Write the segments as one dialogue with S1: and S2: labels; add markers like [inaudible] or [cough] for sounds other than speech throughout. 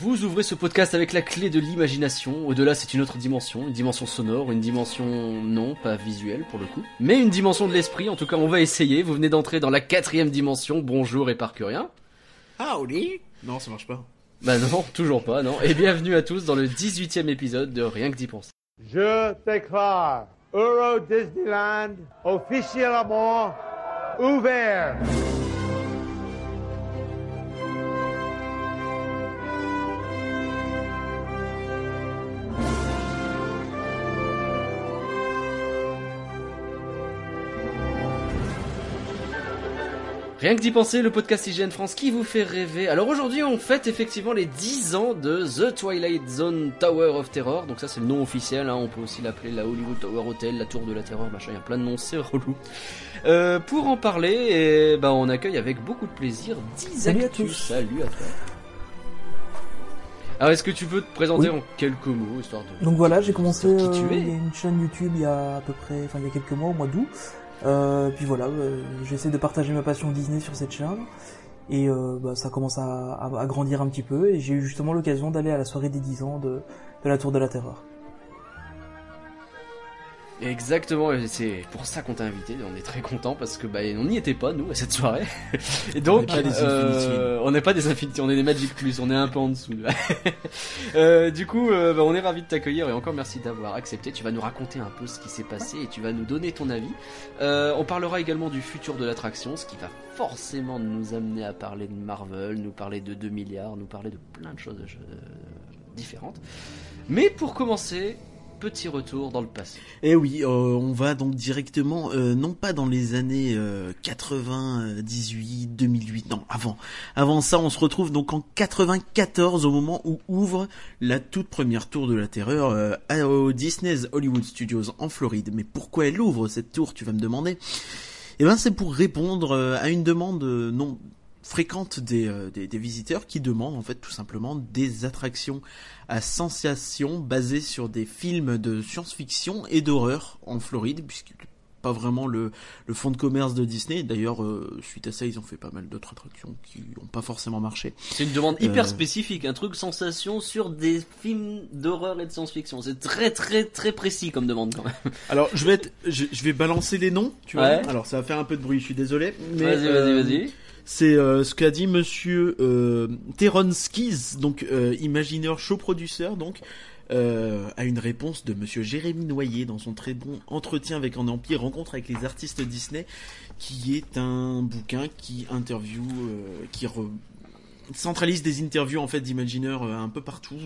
S1: Vous ouvrez ce podcast avec la clé de l'imagination. Au-delà, c'est une autre dimension, une dimension sonore, une dimension non pas visuelle pour le coup, mais une dimension de l'esprit. En tout cas, on va essayer. Vous venez d'entrer dans la quatrième dimension. Bonjour et parcurien.
S2: Howdy Non, ça marche pas.
S1: Bah non, toujours pas, non. Et bienvenue à tous dans le 18e épisode de Rien que d'y penser.
S3: Je déclare Euro Disneyland officiellement ouvert.
S1: Rien que d'y penser, le podcast IGN France qui vous fait rêver. Alors aujourd'hui, on fête effectivement les 10 ans de The Twilight Zone Tower of Terror. Donc ça, c'est le nom officiel. Hein. On peut aussi l'appeler la Hollywood Tower Hotel, la Tour de la Terreur, machin. Il y a plein de noms, c'est relou. Euh, pour en parler, eh ben, on accueille avec beaucoup de plaisir 10
S4: Salut à
S1: actus.
S4: tous.
S1: Salut à toi. Alors, est-ce que tu peux te présenter en quelques mots, histoire de...
S4: Donc voilà, j'ai commencé euh,
S1: es.
S4: il y a une chaîne YouTube il y a à peu près, enfin il y a quelques mois, au mois d'août. Euh, puis voilà, euh, j'essaie de partager ma passion Disney sur cette chaîne. Et euh, bah, ça commence à, grandir un petit peu. Et j'ai eu justement l'occasion d'aller à la soirée des 10 ans de la Tour de la Terreur.
S1: Exactement, et c'est pour ça qu'on t'a invité. On est très content parce que bah on n'y était pas nous à cette soirée. [laughs] Et donc
S2: On n'est pas des
S1: euh, on n'est pas des Infinity, on est des Magic Plus, on est un peu en dessous. [laughs] Euh, du coup, euh, bah, on est ravi de t'accueillir et encore merci d'avoir accepté. Tu vas nous raconter un peu ce qui s'est passé et tu vas nous donner ton avis. On parlera également du futur de l'attraction, ce qui va forcément nous amener à parler de Marvel, nous parler de 2 milliards, nous parler de plein de choses différentes. Mais pour commencer, petit retour dans le passé.
S2: Eh oui, euh, on va donc directement, euh, non pas dans les années euh, 98, 2008, non, avant. Avant ça, on se retrouve donc en 94 au moment où ouvre la toute première tour de la terreur euh, au Disney's Hollywood Studios en Floride. Mais pourquoi elle ouvre cette tour, tu vas me demander? Eh ben, c'est pour répondre à une demande non fréquente des, euh, des, des visiteurs qui demandent en fait tout simplement des attractions à sensation basées sur des films de science-fiction et d'horreur en Floride, puisque pas vraiment le, le fond de commerce de Disney. D'ailleurs, euh, suite à ça, ils ont fait pas mal d'autres attractions qui n'ont pas forcément marché.
S1: C'est une demande hyper
S2: Euh.
S1: spécifique, un truc sensation sur des films d'horreur et de science-fiction. C'est très très très précis comme demande quand même. [laughs]
S2: Alors, je vais être, je, je vais balancer les noms, tu
S1: Ouais.
S2: vois. Alors, ça va faire un peu de bruit, je suis désolé. Mais,
S1: Vas-y,
S2: euh,
S1: vas-y, vas-y.
S2: C'est euh, ce qu'a dit Monsieur euh, donc euh, imagineur show producer, donc euh, à une réponse de Monsieur Jérémy Noyer dans son très bon entretien avec un empire rencontre avec les artistes Disney, qui est un bouquin qui interview, euh, qui centralise des interviews en fait d'imagineurs euh, un peu partout.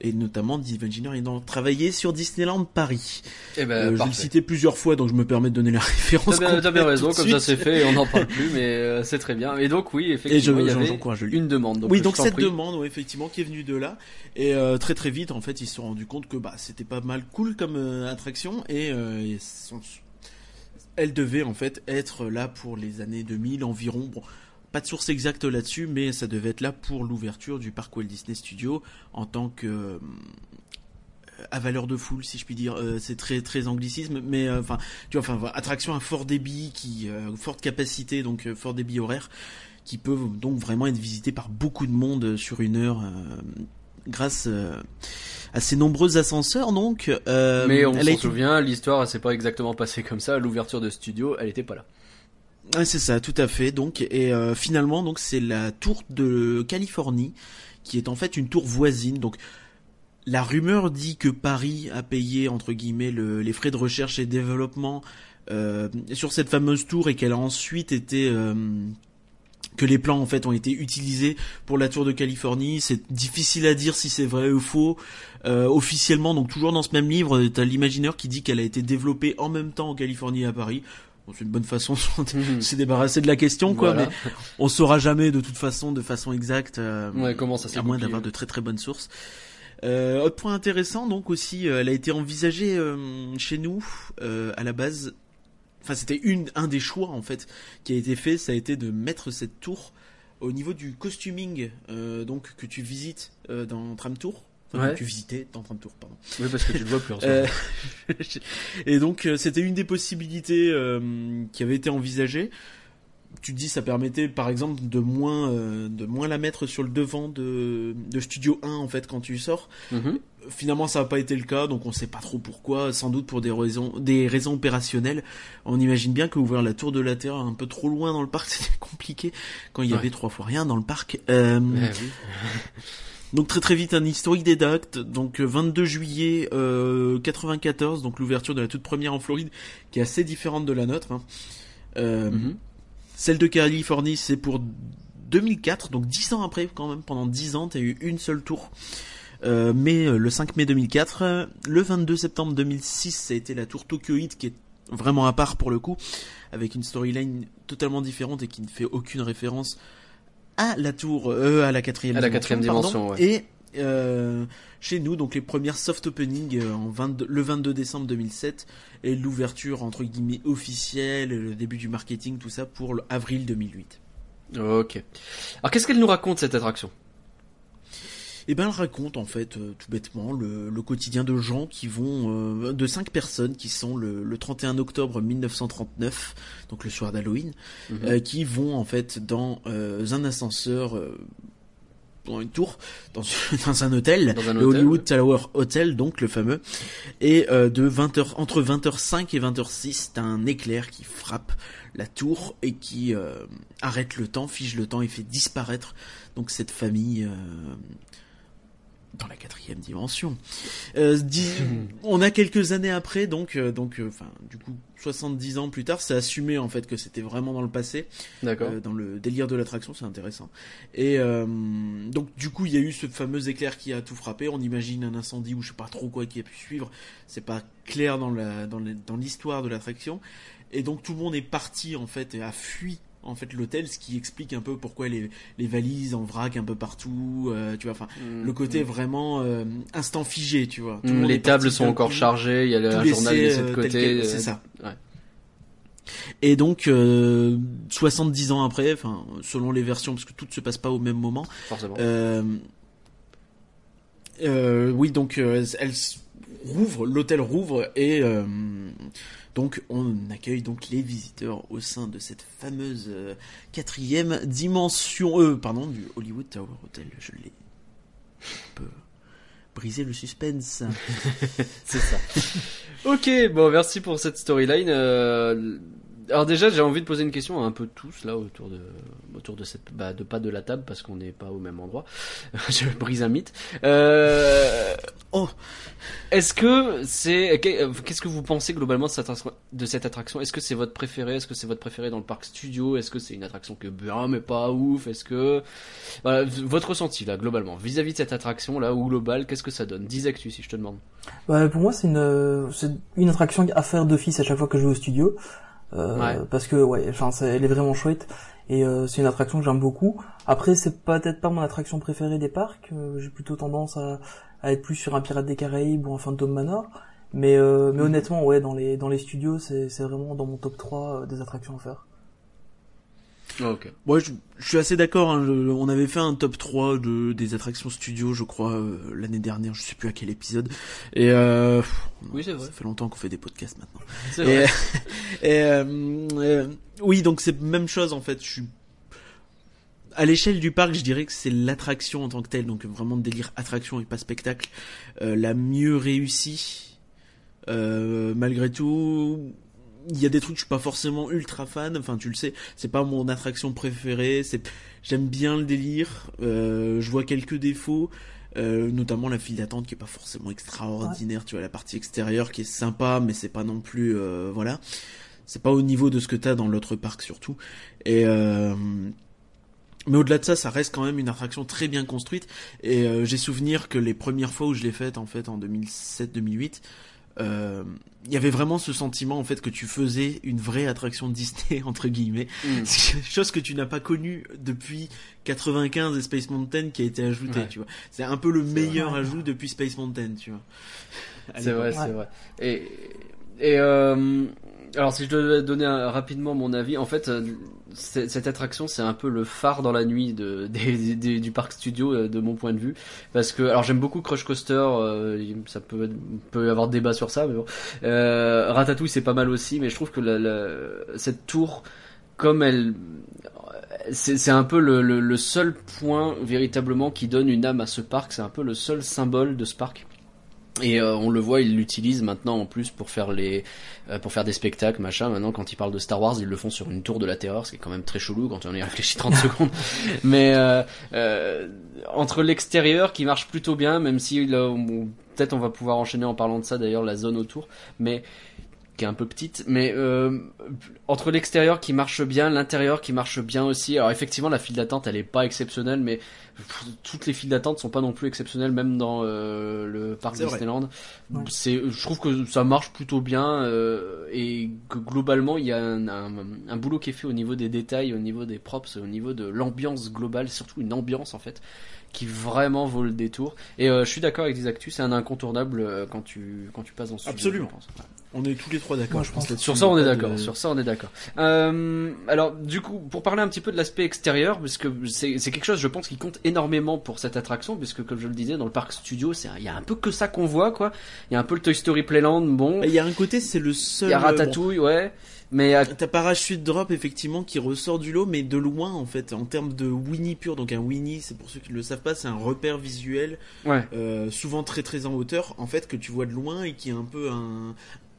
S2: Et notamment d'imagineurs ayant travaillé sur Disneyland Paris.
S1: Eh ben,
S2: Euh, je
S1: parfait.
S2: citer plusieurs fois, donc je me permets de donner la [laughs] référence.
S1: T'as bien, bien raison, comme ça c'est fait et on n'en parle plus, mais euh, c'est très bien. Et donc oui, effectivement, il y avait une demande. Donc
S2: oui, donc cette
S1: prie.
S2: demande, ouais, effectivement, qui est venue de là, et euh, très très vite, en fait, ils se sont rendus compte que bah c'était pas mal cool comme attraction, et elle devait en fait être là pour les années 2000 environ. Bon, pas de source exacte là-dessus, mais ça devait être là pour l'ouverture du parc Walt Disney Studio en tant que euh, à valeur de foule, si je puis dire. Euh, c'est très très anglicisme, mais euh, enfin, tu vois, enfin, attraction à fort débit, qui euh, forte capacité, donc fort débit horaire, qui peuvent donc vraiment être visitées par beaucoup de monde sur une heure. grâce à ces nombreux ascenseurs donc
S1: Mais on s'en
S2: été-
S1: souvient, l'histoire elle s'est pas exactement passée comme ça. L'ouverture de studio, elle était pas là.
S2: C'est ça, tout à fait. Donc, et euh, finalement, donc c'est la tour de Californie qui est en fait une tour voisine. Donc, la rumeur dit que Paris a payé entre guillemets le- les frais de recherche et développement euh, sur cette fameuse tour et qu'elle a ensuite été euh, que les plans en fait ont été utilisés pour la tour de Californie. C'est difficile à dire si c'est vrai ou faux. Officiellement, donc toujours dans ce même livre, t'as l'imagineur qui dit qu'elle a été développée en même temps en Californie et à Paris. Bon, c'est une bonne façon [laughs] de s'est débarrassé de la question, quoi.
S1: Voilà.
S2: Mais on saura jamais de toute façon, de façon exacte, euh,
S1: Ouais, comment ça
S2: à moins d'avoir de très très bonnes sources. Euh, autre point intéressant, donc aussi, euh, elle a été envisagée chez nous à la base. Enfin, c'était une un des choix en fait qui a été fait, ça a été de mettre cette tour au niveau du costuming, donc que tu visites dans Tram Tour. Enfin,
S1: Ouais.
S2: tu visitais dans Tram Tour, pardon.
S1: Oui, parce que tu le vois plus en ce
S2: Euh,
S1: moment. [laughs]
S2: et donc euh, c'était une des possibilités euh, qui avait été envisagée. tu te dis ça permettait par exemple de moins euh, de moins la mettre sur le devant de, de Studio 1 en fait quand tu sors.
S1: Mhm.
S2: Finalement ça n'a pas été le cas donc on sait pas trop pourquoi, sans doute pour des raisons des raisons opérationnelles. On imagine bien que ouvrir la tour de la Terre un peu trop loin dans le parc [laughs] c'était compliqué quand il y
S1: Ouais.
S2: avait trois fois rien dans le parc. Euh,
S1: Eh oui. [laughs]
S2: donc très très vite un historique des dates. Donc euh, 22 juillet euh, 94, donc l'ouverture de la toute première en Floride, qui est assez différente de la nôtre. hein. Euh,
S1: Mhm.
S2: Celle de Californie, c'est pour 2004, donc 10 ans après quand même. Pendant 10 ans, t'as eu une seule tour. Euh, mais euh, le 5 mai 2004, euh, le 22 septembre 2006, ça a été la tour Tokyo Heat qui est vraiment à part pour le coup, avec une storyline totalement différente et qui ne fait aucune référence à la tour, euh, à la quatrième
S1: À la
S2: dimension.
S1: quatrième
S2: pardon.
S1: dimension, ouais.
S2: Et euh, chez nous, donc les premières soft opening euh, en 22 le 22 décembre 2007 et l'ouverture entre guillemets officielle, le début du marketing, tout ça pour avril 2008.
S1: Ok. Alors qu'est-ce qu'elle nous raconte cette attraction?
S2: Et ben elle raconte en fait euh, tout bêtement le, le quotidien de gens qui vont euh, de cinq personnes qui sont le, le 31 octobre 1939, donc le soir d'Halloween,
S1: Mhm.
S2: euh, qui vont en fait dans euh, un ascenseur euh, dans une tour, dans, [laughs] dans un hôtel,
S1: Dans un
S2: le
S1: hôtel,
S2: Hollywood
S1: ouais.
S2: Tower Hotel, donc le fameux. Et euh, de 20h, entre 20h05 et 20h06, t'as un éclair qui frappe la tour et qui euh, arrête le temps, fige le temps et fait disparaître donc cette famille euh, dans la quatrième dimension. Euh, [laughs] on a quelques années après, donc, euh, donc, euh, du coup, 70 ans plus tard, c'est assumé en fait que c'était vraiment dans le passé.
S1: D'accord.
S2: Dans le délire de l'attraction, c'est intéressant. Et donc du coup, il y a eu ce fameux éclair qui a tout frappé. On imagine un incendie ou je sais pas trop quoi qui a pu suivre. C'est pas clair dans la dans l'histoire de l'attraction. Et donc tout le monde est parti en fait et a fui en fait l'hôtel, ce qui explique un peu pourquoi les, les valises en vrac un peu partout. euh, tu vois, enfin le côté vraiment euh, instant figé, tu vois. Tout
S1: Mm, les tables sont encore
S2: coup.
S1: chargées, il y a le journal laissé de
S2: euh,
S1: côté.
S2: c'est ça.
S1: ouais.
S2: Et donc, euh, 70 ans après, enfin, selon les versions, parce que tout ne se passe pas au même moment,
S1: Forcément.
S2: oui, donc, elle rouvre, l'hôtel rouvre, et donc, on accueille donc les visiteurs au sein de cette fameuse euh, quatrième dimension, euh, pardon, du Hollywood Tower Hotel, je l'ai un peu brisé le suspense. [laughs]
S1: C'est ça. ok, bon, merci pour cette storyline. Euh, alors déjà, j'ai envie de poser une question à un peu tous là autour de autour de cette bah, de pas de la table parce qu'on n'est pas au même endroit. [laughs] Je brise un mythe. Euh,
S2: Oh.
S1: Est-ce que c'est qu'est- qu'est-ce que vous pensez globalement de cette attraction, de cette attraction? Est-ce que c'est votre préféré? Est-ce que c'est votre préféré dans le parc studio? Est-ce que c'est une attraction que bien mais pas ouf? Est-ce que voilà, votre ressenti là globalement vis-à-vis de cette attraction là ou global Qu'est-ce que ça donne? 10 actus si je te demande.
S4: Bah, pour moi, c'est une, euh, c'est une attraction à faire d'office à chaque fois que je vais au studio. Euh,
S1: Ouais.
S4: Parce que, ouais, enfin, elle est vraiment chouette. Et euh, c'est une attraction que j'aime beaucoup. Après, c'est peut-être pas mon attraction préférée des parcs. euh, J'ai plutôt tendance à, à être plus sur un Pirate des Caraïbes ou un Phantom Manor. Mais, euh, mais honnêtement, ouais, dans les, dans les studios, c'est c'est vraiment dans mon top 3 euh, des attractions à faire.
S1: Ok.
S2: Ouais, je, je suis assez d'accord. hein, on avait fait un top 3 de, des attractions studio, je crois, euh, l'année dernière. Je sais plus à quel épisode. Et euh, pff,
S1: Oui, c'est vrai.
S2: ça fait longtemps qu'on fait des podcasts maintenant. [laughs]
S1: C'est vrai. [laughs]
S2: et, euh, euh, oui, donc c'est même chose en fait. Je suis à l'échelle du parc, je dirais que c'est l'attraction en tant que telle, donc vraiment de délire attraction et pas spectacle, euh, la mieux réussie. Euh, malgré tout, il y a des trucs que je suis pas forcément ultra fan. Enfin, tu le sais, c'est pas mon attraction préférée. C'est, j'aime bien le délire. Euh, je vois quelques défauts. Euh, notamment la file d'attente qui est pas forcément extraordinaire, tu vois la partie extérieure qui est sympa mais c'est pas non plus euh, voilà c'est pas au niveau de ce que t'as dans l'autre parc surtout et euh, mais au-delà de ça, ça reste quand même une attraction très bien construite. Et euh, j'ai souvenir que les premières fois où je l'ai faite, en fait, en 2007-2008, euh, il y avait vraiment ce sentiment, en fait, que tu faisais une vraie attraction Disney, [laughs] entre guillemets.
S1: Mm.
S2: C'est [laughs] chose que tu n'as pas connue depuis 95 et Space Mountain qui a été ajouté,
S1: Ouais.
S2: tu vois. C'est un peu le meilleur
S4: vrai.
S2: ajout depuis Space Mountain, tu vois. [laughs]
S1: C'est vrai, c'est vrai. Et, et euh, alors si je devais donner rapidement mon avis, en fait, euh, cette attraction c'est un peu le phare dans la nuit [laughs] du parc studio euh, de mon point de vue, parce que alors j'aime beaucoup Crush Coaster, euh, ça peut peut avoir débat sur ça, mais bon. Ratatouille c'est pas mal aussi, mais je trouve que cette tour comme elle, c'est un peu le, le seul point véritablement qui donne une âme à ce parc. C'est un peu le seul symbole de ce parc. Et euh, on le voit, ils l'utilisent maintenant en plus pour faire les, euh, pour faire des spectacles, machin. Maintenant, quand ils parlent de Star Wars, ils le font sur une tour de la terreur, ce qui est quand même très chelou quand on y réfléchit 30 [laughs] secondes. Mais euh, euh, entre l'extérieur qui marche plutôt bien, même si peut-être on va pouvoir enchaîner en parlant de ça d'ailleurs, la zone autour, mais qui est un peu petite, mais euh, entre l'extérieur qui marche bien, l'intérieur qui marche bien aussi. Alors effectivement, la file d'attente, elle est pas exceptionnelle, mais pff, toutes les files d'attente sont pas non plus exceptionnelles, même dans euh, le parc. Disneyland.
S4: Ouais.
S1: C'est, je trouve que ça marche plutôt bien euh, et que globalement, il y a un, un, un boulot qui est fait au niveau des détails, au niveau des props, au niveau de l'ambiance globale, surtout une ambiance en fait qui vraiment vaut le détour. Et euh, je suis d'accord avec des actus, c'est un incontournable euh, quand tu quand tu passes dans ce studio,
S2: Absolument.
S1: je pense.
S2: On est tous les trois d'accord.
S4: Je pense.
S1: Sur ça, on est d'accord.
S2: de-
S1: Sur ça, on est d'accord. Euh, alors, du coup, pour parler un petit peu de l'aspect extérieur, parce que c'est c'est quelque chose, je pense, qui compte énormément pour cette attraction, puisque comme je le disais, dans le parc studio, c'est il y a un peu que ça qu'on voit, quoi. Il y a un peu le Toy Story Playland, bon.
S2: Il y a un côté, c'est le seul.
S1: Il y a
S2: euh, bon,
S1: Ratatouille, ouais. Mais à-
S2: T'as Parachute Drop effectivement qui ressort du lot, mais de loin en fait, en termes de Winnie pur. Donc un Winnie, c'est pour ceux qui ne le savent pas, c'est un repère visuel,
S1: ouais.
S2: euh, souvent très très en hauteur, en fait que tu vois de loin et qui est un peu un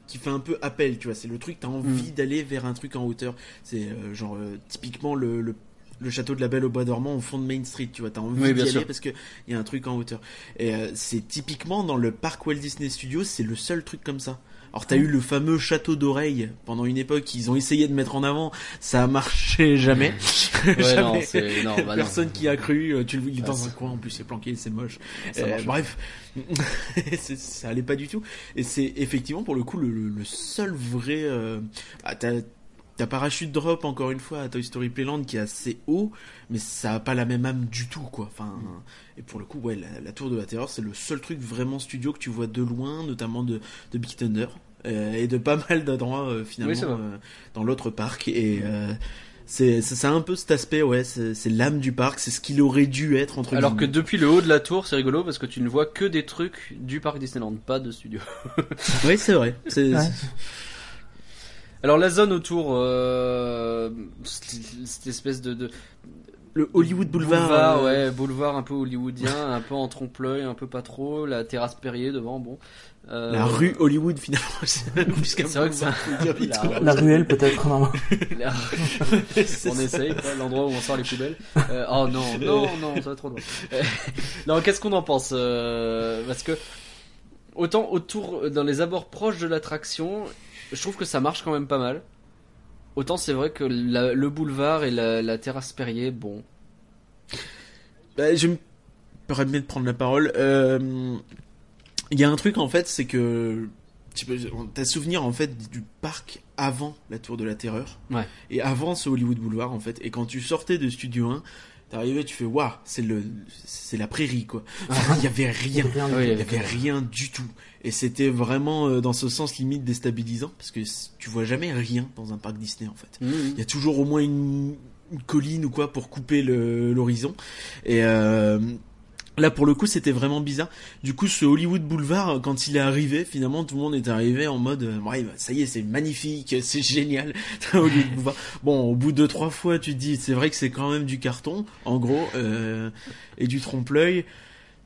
S2: qui fait un peu appel, tu vois. C'est le truc, t'as envie d'aller vers un truc en hauteur. C'est euh, genre euh, typiquement le, le le château de la Belle au Bois dormant au fond de Main Street, tu vois, t'as envie
S1: Oui,
S2: d'y aller
S1: sûr.
S2: parce que il y a un truc en hauteur. Et euh, c'est typiquement dans le parc Walt Disney Studios, c'est le seul truc comme ça. Alors t'as eu le fameux château d'oreilles pendant une époque qu'ils ont essayé de mettre en avant, ça a marché [laughs] jamais.
S1: Ouais,
S2: Jamais.
S1: non, non, bah non.
S2: Personne qui a cru, euh, tu le il est
S1: Ah,
S2: dans un coin en plus, c'est planqué, c'est moche. Euh, bref, [laughs] ça allait pas du tout. Et c'est effectivement pour le coup le, le- le seul vrai. Euh... Ah, t'as t'as parachute drop encore une fois à Toy Story Playland qui est assez haut, mais ça a pas la même âme du tout quoi. Enfin, et pour le coup ouais, la, la tour de la terreur c'est le seul truc vraiment studio que tu vois de loin, notamment de, de Big Thunder. Euh, et de pas mal d'endroits euh, finalement
S1: Oui,
S2: euh, dans l'autre parc et euh, c'est c'est c'est un peu cet aspect ouais c'est l'âme du parc c'est ce qu'il aurait dû être entre
S1: Alors que depuis le haut de la tour, c'est rigolo parce que tu ne vois que des trucs du parc Disneyland, pas de studio. [laughs]
S2: oui c'est vrai c'est
S4: Ouais.
S1: Alors la zone autour, euh, cette cette espèce de, de
S2: le Hollywood Boulevard, euh,
S1: ouais, boulevard un peu hollywoodien, un peu en trompe-l'œil, un peu pas trop, la terrasse Perrier devant, bon. Euh,
S2: la rue Hollywood finalement c'est plus qu'un
S1: C'est vrai que ça- [laughs]
S2: boulevard,
S1: La.
S4: La ruelle peut-être, non. [laughs]
S1: la- on
S2: ça.
S1: essaye, l'endroit où on sort les poubelles. Euh, oh non, [laughs] non, non, ça va trop loin. Non, qu'est-ce qu'on en pense euh, Parce que autant autour, dans les abords proches de l'attraction, je trouve que ça marche quand même pas mal. Autant c'est vrai que la- le boulevard et la, la terrasse Perrier, bon.
S2: Bah, je me permets de prendre la parole. Euh, Il y a un truc en fait, c'est que t'as souvenir en fait du parc avant la Tour de la Terreur
S1: Ouais.
S2: et avant ce Hollywood Boulevard en fait. Et quand tu sortais de Studio 1, t'arrivais, tu fais waouh, c'est le, c'est la prairie quoi. [laughs] Il y avait rien. Il y avait rien du tout. Et c'était vraiment euh, dans ce sens limite déstabilisant parce que tu vois jamais rien dans un parc Disney en fait. Il y a toujours au moins une, une colline ou quoi pour couper l'horizon. Et euh, là, pour le coup, c'était vraiment bizarre. Du coup, ce Hollywood Boulevard, quand il est arrivé, finalement, tout le monde est arrivé en mode, euh, ouais, bah, ça y est, c'est magnifique, [laughs] c'est génial. [laughs] Hollywood Boulevard. Bon, au bout de trois fois, tu te dis, c'est vrai que c'est quand même du carton, en gros, euh, et du trompe-l'œil.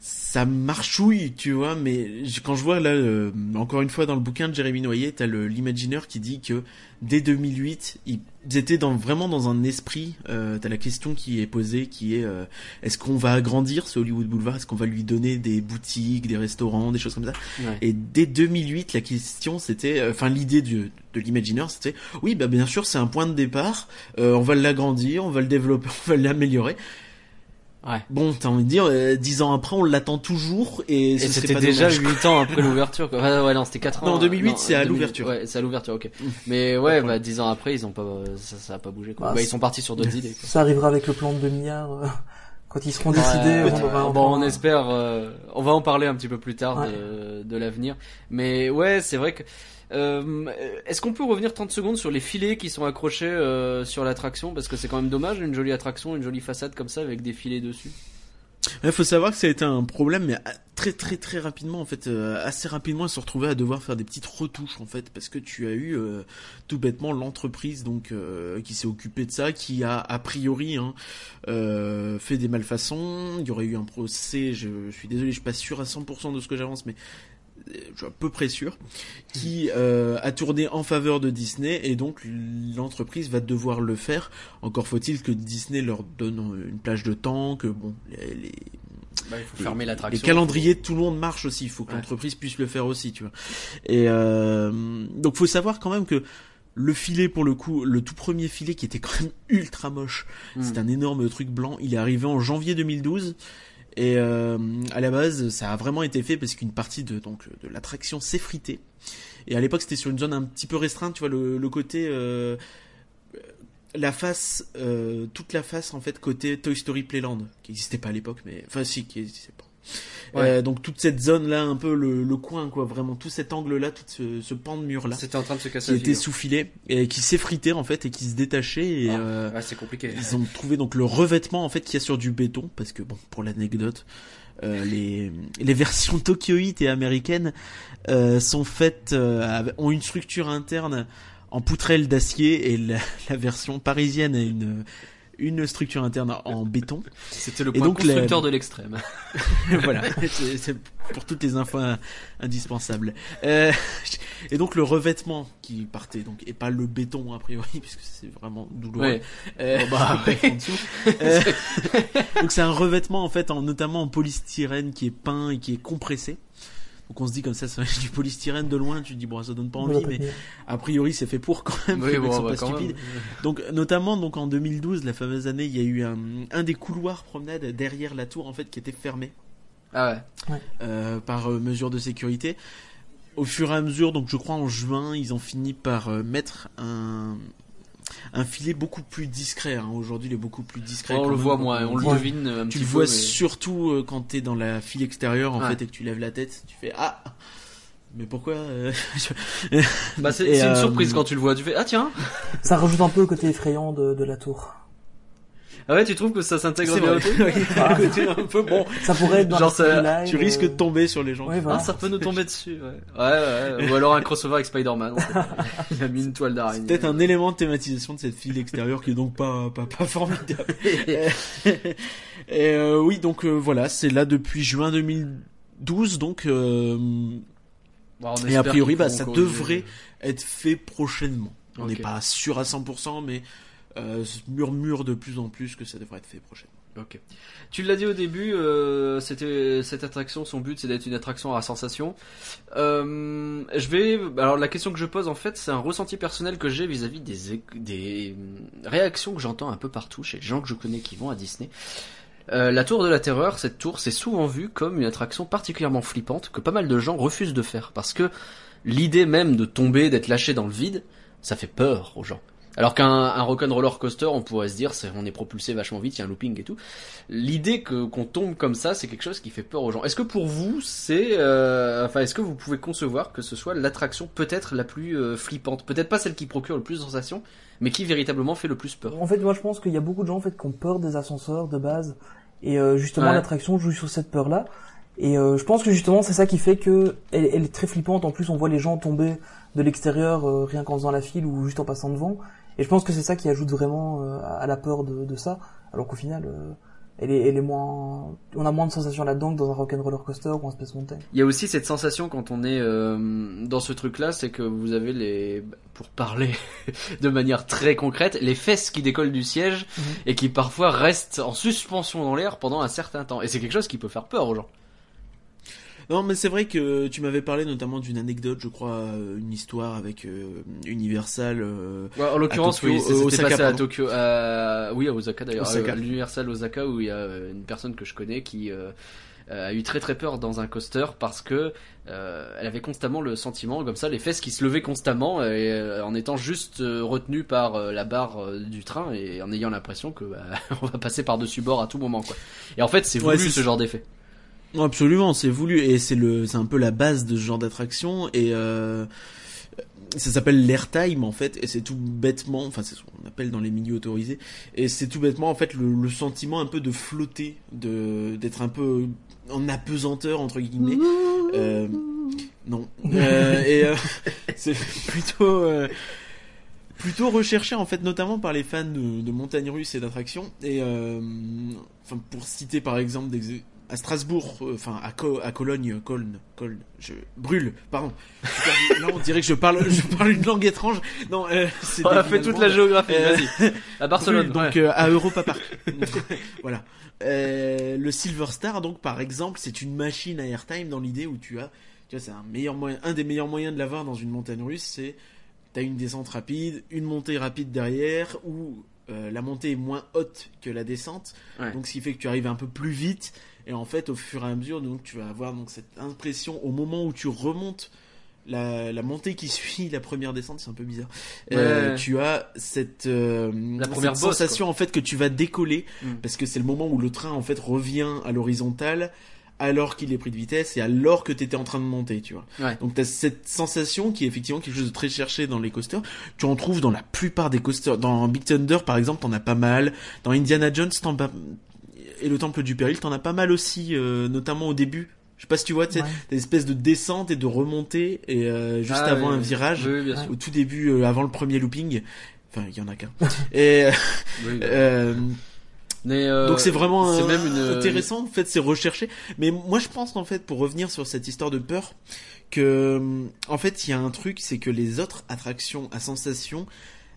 S2: Ça marchouille, tu vois, mais quand je vois là, euh, encore une fois dans le bouquin de Jérémy Noyer, t'as le- l'imagineur qui dit que dès 2008, ils étaient dans, vraiment dans un esprit. Euh, T'as la question qui est posée, qui est euh, est-ce qu'on va agrandir ce Hollywood Boulevard? Est-ce qu'on va lui donner des boutiques, des restaurants, des choses comme ça?
S1: Ouais.
S2: Et dès 2008, la question c'était, euh, enfin l'idée du- de l'imagineur, c'était oui, bah bien sûr, c'est un point de départ. euh, on va l'agrandir, on va le développer, [laughs] on va l'améliorer.
S1: Ouais.
S2: Bon, t'as envie de dire, euh, dix ans après, on l'attend toujours et,
S1: Et
S2: ce serait
S1: c'était déjà
S2: dommage,
S1: 8 ans après [laughs] l'ouverture. quoi. Ouais, ouais, non, c'était 4 ans.
S2: Non, en 2008,
S1: Non,
S2: c'est à
S1: 2000,
S2: l'ouverture.
S1: Ouais, c'est à l'ouverture, ok.
S2: Mm.
S1: Mais ouais, bah 10 ans après, ils ont pas, ça, ça a pas bougé. Quoi.
S4: Bah,
S1: Bah, ils sont partis sur d'autres [laughs] idées. Quoi.
S4: Ça arrivera avec le plan de 2 milliards. euh, Quand ils seront décidés,
S1: Ouais,
S4: on aura un
S1: bon, on
S4: euh,
S1: espère. euh, on va en parler un petit peu plus tard
S4: Ouais.
S1: de, de l'avenir. Mais ouais, c'est vrai que. Euh, Est-ce qu'on peut revenir 30 secondes sur les filets qui sont accrochés euh, sur l'attraction? Parce que c'est quand même dommage, une jolie attraction, une jolie façade comme ça avec des filets dessus.
S2: Il faut savoir que ça a été un problème mais très très très rapidement en fait euh, assez rapidement ils se retrouvaient à devoir faire des petites retouches en fait parce que tu as eu tout bêtement l'entreprise donc qui s'est occupée de ça qui a a priori hein, fait des malfaçons il y aurait eu un procès je, je suis désolé je suis pas sûr à 100% de ce que j'avance mais je suis à peu près sûr, qui euh, a tourné en faveur de Disney et donc l'entreprise va devoir le faire. Encore faut-il que Disney leur donne une plage de temps, que bon, les,
S1: bah, il faut fermer l'attraction.
S2: Les calendriers, tout le monde marche aussi. Il faut que l'entreprise puisse le faire aussi, tu vois. Et euh, donc, faut savoir quand même que le filet, pour le coup, le tout premier filet qui était quand même ultra moche, hmm. c'est un énorme truc blanc. Il est arrivé en janvier 2012. Et euh, à la base, ça a vraiment été fait parce qu'une partie de de l'attraction s'effritait. Et à l'époque, c'était sur une zone un petit peu restreinte, tu vois, le, côté euh, la face, euh, toute la face en fait côté Toy Story Playland, qui n'existait pas à l'époque, mais enfin si, qui n'existait pas. Euh, donc toute cette zone là, un peu le, le, coin quoi, vraiment tout cet angle là, tout ce, ce pan de mur là.
S1: C'était en train de se casser.
S2: Qui était sous filet et qui s'effritait en fait et qui se détachait. Et,
S1: ah, euh, c'est compliqué.
S2: Ils ont trouvé donc le revêtement en fait qu'il y a sur du béton parce que bon pour l'anecdote. Euh, les, les versions tokyoïtes et américaines sont faites ont une structure interne en poutrelle d'acier et la, [laughs] la, version parisienne a une une structure interne en [laughs] béton.
S1: C'était le point donc, constructeur de l'extrême. [laughs]
S2: voilà, c'est pour toutes les infos indispensables. Euh, [laughs] et donc le revêtement qui partait, donc et pas le béton a priori, puisque c'est vraiment douloureux. Euh, bah, euh, donc c'est un revêtement en fait, en, notamment en polystyrène qui est peint et qui est compressé. Donc on se dit comme ça, c'est du polystyrène de loin, tu te dis bon ça donne pas envie, mais a priori c'est fait pour quand même.
S1: Oui, bon,
S2: pas stupide. Donc notamment donc en 2012, la fameuse année, il y a eu un, un des couloirs promenade derrière la tour en fait qui était fermé.
S1: Ah
S2: ouais. Euh, par euh, mesure de sécurité. Au fur et à mesure, donc je crois en juin, ils ont fini par euh, mettre un, un filet beaucoup plus discret. Hein. Aujourd'hui, il est beaucoup plus discret.
S1: on le voit moins, on le devine un
S2: tu
S1: le
S2: vois surtout euh, quand t'es dans la file extérieure en fait et que tu lèves la tête, tu fais ah. Mais pourquoi euh, [laughs]
S1: Bah c'est une euh, surprise quand tu le vois. Tu fais ah tiens.
S4: Ça rajoute un peu le côté effrayant de, de la tour.
S1: Ah ouais, tu trouves que ça s'intègre bien au [laughs]
S2: ah. côté un peu bon.
S4: Ça pourrait être dans Genre ça,
S2: tu risques de tomber sur les gens.
S1: Ouais, ah, ça peut nous tomber dessus. Ouais, ouais, ouais. Ou alors un crossover avec Spider-Man. Il a mis une toile d'araignée.
S2: Peut-être un élément de thématisation de cette file extérieure qui est donc pas pas, pas formidable. [laughs] Et euh, oui, donc euh, voilà, c'est là depuis juin 2012, donc. Euh, bah, et a priori, bah, ça devrait être fait prochainement. On n'est pas sûr à 100%, mais euh, murmure de plus en plus que ça devrait être fait prochainement.
S1: Ok. Tu l'as dit au début, euh, c'était cette attraction, son but c'est d'être une attraction à sensation. Euh, je vais, alors la question que je pose en fait, c'est un ressenti personnel que j'ai vis-à-vis des des réactions que j'entends un peu partout chez les gens que je connais qui vont à Disney. La tour de la terreur, cette tour, c'est souvent vue comme une attraction particulièrement flippante que pas mal de gens refusent de faire parce que l'idée même de tomber, d'être lâché dans le vide, ça fait peur aux gens. Alors qu'un un rock'n'roller coaster, on pourrait se dire, c'est, on est propulsé vachement vite, il y a un looping et tout. L'idée que qu'on tombe comme ça, c'est quelque chose qui fait peur aux gens. Est-ce que pour vous, c'est, euh, enfin, est-ce que vous pouvez concevoir que ce soit l'attraction peut-être la plus euh, flippante, peut-être pas celle qui procure le plus de sensations, mais qui véritablement fait le plus peur
S4: En fait, moi, je pense qu'il y a beaucoup de gens en fait qui ont peur des ascenseurs de base, et euh, justement l'attraction joue sur cette peur-là. Et je pense que justement, c'est ça qui fait que elle, elle, est très flippante. En plus, on voit les gens tomber de l'extérieur rien qu'en faisant la file ou juste en passant devant. Et je pense que c'est ça qui ajoute vraiment euh, à la peur de, de ça, alors qu'au final, euh, elle est, elle est moins, on a moins de sensations là-dedans que dans un rock'n'roller coaster ou un Space Mountain.
S1: Il y a aussi cette sensation quand on est euh, dans ce truc-là, c'est que vous avez les, pour parler [laughs] de manière très concrète, les fesses qui décollent du siège mhm. et qui parfois restent en suspension dans l'air pendant un certain temps. Et c'est quelque chose qui peut faire peur aux gens.
S2: Non, mais c'est vrai que tu m'avais parlé notamment d'une anecdote, je crois, euh, une histoire avec euh, Universal. Euh,
S1: en l'occurrence, oui, c'était passé à Tokyo, oui, à Osaka d'ailleurs, à l'Universal Osaka où il y a une personne que je connais qui a eu très très peur dans un coaster parce que elle avait constamment le sentiment comme ça les fesses qui se levaient constamment et, en étant juste retenue par la barre du train et en ayant l'impression que bah, [laughs] on va passer par dessus bord à tout moment quoi. Et en fait c'est voulu ce genre d'effet.
S2: Absolument, c'est voulu et c'est le, c'est un peu la base de ce genre d'attraction et euh, ça s'appelle l'airtime en fait et c'est tout bêtement enfin c'est ce qu'on appelle dans les milieux autorisés et c'est tout bêtement en fait le, le sentiment un peu de flotter de d'être un peu en apesanteur entre guillemets. Euh, non. Euh, et [laughs] c'est plutôt plutôt recherché en fait notamment par les fans de, montagnes russes et d'attractions et enfin pour citer par exemple des à Strasbourg, euh, enfin à, Co- à Cologne, Colne, Colne, je brûle, pardon. Là, [laughs] on dirait que je parle, je parle une langue étrange. Non, euh,
S1: On a fait toute la géographie,
S2: Euh,
S1: vas-y. À Barcelone,
S2: Brûle, donc
S1: ouais.
S2: euh, à Europa Park. [laughs] voilà. Euh, le Silver Star, donc par exemple, c'est une machine à airtime dans l'idée où tu as, tu vois, c'est un meilleur moyen, un des meilleurs moyens de l'avoir dans une montagne russe, c'est t'as une descente rapide, une montée rapide derrière, où euh, la montée est moins haute que la descente,
S1: Ouais.
S2: donc ce qui fait que tu arrives un peu plus vite. Et en fait, au fur et à mesure, donc tu vas avoir donc cette impression au moment où tu remontes la, la montée qui [laughs] suit la première descente, c'est un peu bizarre. Euh, tu as cette, euh,
S1: La première
S2: cette sensation en fait que tu vas décoller
S1: Mm.
S2: parce que c'est le moment où le train en fait revient à l'horizontale alors qu'il est pris de vitesse et alors que tu étais en train de monter, tu vois.
S1: Ouais.
S2: Donc tu as cette sensation qui est effectivement quelque chose de très cherché dans les coasters. Tu en trouves dans la plupart des coasters. Dans Big Thunder par exemple, t'en as pas mal. Dans Indiana Jones, t'en as... et le Temple du Péril, t'en as pas mal aussi, euh, notamment au début. Je sais pas si tu vois, tu sais,
S4: Ouais.
S2: t'as une espèce de descente et de remontée et euh, juste
S1: Ah,
S2: avant
S1: oui,
S2: un
S1: oui.
S2: virage,
S1: Oui,
S2: au tout début, euh, avant le premier looping. Enfin, il y en a qu'un. [laughs] et
S1: Mais, euh,
S2: donc c'est vraiment
S1: c'est même une
S2: intéressant. En fait, c'est recherché. Mais moi, je pense qu'en fait, pour revenir sur cette histoire de peur, que en fait, il y a un truc, c'est que les autres attractions à sensation,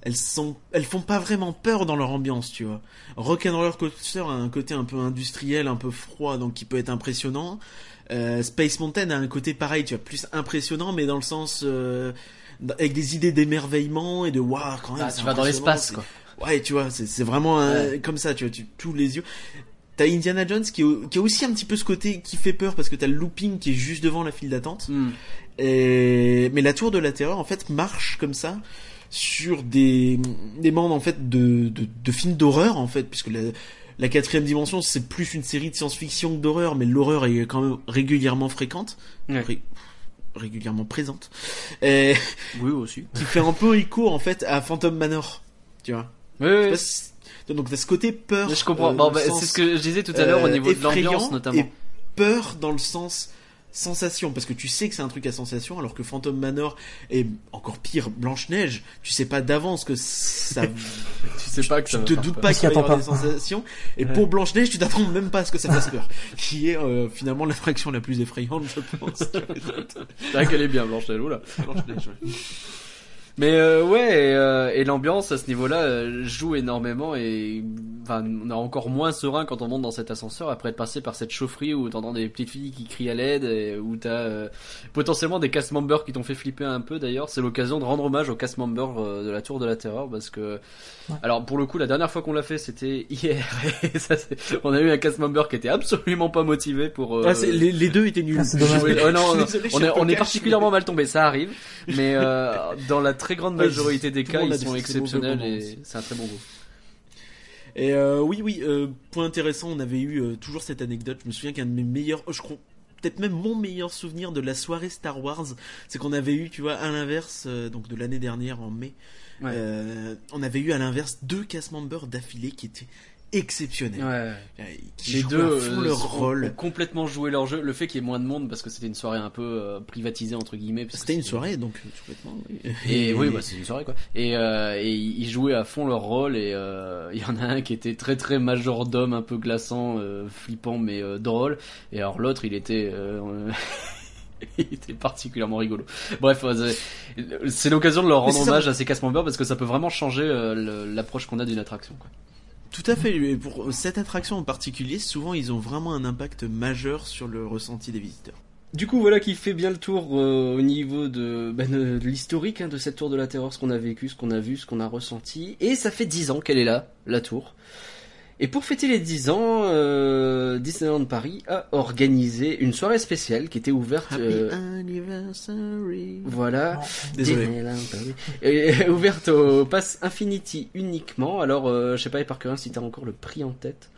S2: elles sont, elles font pas vraiment peur dans leur ambiance, tu vois. Rock'n'Roller Coaster a un côté un peu industriel, un peu froid, donc qui peut être impressionnant. Euh, Space Mountain a un côté pareil, tu vois, plus impressionnant, mais dans le sens euh, avec des idées d'émerveillement et de waouh quand même.
S1: Ah, tu vas dans l'espace, quoi.
S2: Ouais, tu vois, c'est vraiment euh, comme ça, tu vois, tu tous les yeux. T'as Indiana Jones qui, est- qui a aussi un petit peu ce côté qui fait peur parce que t'as le looping qui est juste devant la file d'attente.
S1: Hmm.
S2: Et mais la tour de la terreur en fait marche comme ça sur des des bandes en fait de de, de films d'horreur en fait puisque la la quatrième dimension c'est plus une série de science-fiction que d'horreur mais l'horreur est quand même régulièrement fréquente
S1: Ouais.
S2: Ré- régulièrement présente et [laughs]
S1: Oui, aussi.
S2: qui fait un peu écho en fait à Phantom Manor tu vois
S1: Oui, oui.
S2: pas si- donc t'as ce côté peur
S1: Mais je comprends.
S2: euh,
S1: Bon, bah, c'est ce que je disais tout à l'heure au
S2: euh,
S1: niveau de l'ambiance, notamment.
S2: et peur dans le sens sensation parce que tu sais que c'est un truc à sensation alors que Phantom Manor et encore pire Blanche Neige tu sais pas d'avance que ça [laughs]
S1: Tu sais pas que
S2: tu
S1: ça
S2: te doutes pas qu'il va y avoir des sensations. Et pour Blanche Neige tu t'attends même pas à ce que ça fasse peur [laughs] qui est euh, finalement l'attraction la plus effrayante je pense. [laughs]
S1: C'est vrai qu'elle est bien, Blanche Neige, oula.
S2: Blanche Neige ouais.
S1: Mais euh, ouais, et, euh, et l'ambiance à ce niveau-là euh, joue énormément et enfin, on est encore moins serein quand on monte dans cet ascenseur après être passé par cette chaufferie où t'entends des petites filles qui crient à l'aide et où t'as euh, potentiellement des cast members qui t'ont fait flipper un peu d'ailleurs. C'est l'occasion de rendre hommage aux cast members euh, de la Tour de la Terreur parce que
S4: Ouais.
S1: alors pour le coup la dernière fois qu'on l'a fait c'était [laughs] hier et ça, c'est- on a eu un cast member qui était absolument pas motivé pour euh,
S2: Ah, les, les deux étaient nuls
S4: Ah.
S1: Oh, non, non,
S2: Désolé, je
S1: on est, on est particulièrement mal tombé, ça arrive. Mais euh, [laughs] dans la très grande majorité des cas, ils sont exceptionnels et c'est un très bon groupe.
S2: Et euh, oui, oui, euh, point intéressant, on avait eu euh, toujours cette anecdote. Je me souviens qu'un de mes meilleurs, oh, je crois, peut-être même mon meilleur souvenir de la soirée Star Wars, c'est qu'on avait eu, tu vois, à l'inverse, donc de l'année dernière en mai,
S1: Ouais.
S2: on avait eu à l'inverse deux cast members d'affilée qui étaient exceptionnels,
S1: Ouais.
S2: Qui
S1: Les deux
S2: fond
S1: euh,
S2: leur
S1: ont-
S2: rôle.
S1: ont complètement joué leur jeu. Le fait qu'il y ait moins de monde parce que c'était une soirée un peu euh, privatisée entre guillemets.
S2: C'était une soirée, donc complètement. oui.
S1: Et [laughs] oui, bah, c'est une soirée quoi. Et, euh, et ils jouaient à fond leur rôle et il y en a un qui était très très majordome, un peu glaçant, flippant mais drôle. Et alors l'autre, il était [laughs] il était particulièrement rigolo. Bref, c'est- l'occasion de leur rendre
S2: ça.
S1: hommage à ces casse parce que ça peut vraiment changer l'approche qu'on a d'une attraction. Quoi.
S2: Tout à fait. Et pour cette attraction en particulier, souvent ils ont vraiment un impact majeur sur le ressenti des visiteurs.
S1: Du coup, voilà qui fait bien le tour euh, au niveau de, ben, l'historique hein, de cette tour de la terreur, ce qu'on a vécu, ce qu'on a vu, ce qu'on a ressenti. Et ça fait 10 ans qu'elle est là, la tour. Et pour fêter les 10 ans, euh, Disneyland Paris a organisé une soirée spéciale qui était ouverte...
S2: Happy
S1: euh,
S2: anniversary.
S1: voilà.
S4: Non.
S2: Désolé.
S1: Disneyland Paris. Et, ouverte au Pass Infinity uniquement. Alors, euh, je sais pas, Parker, si t'as encore le prix en tête.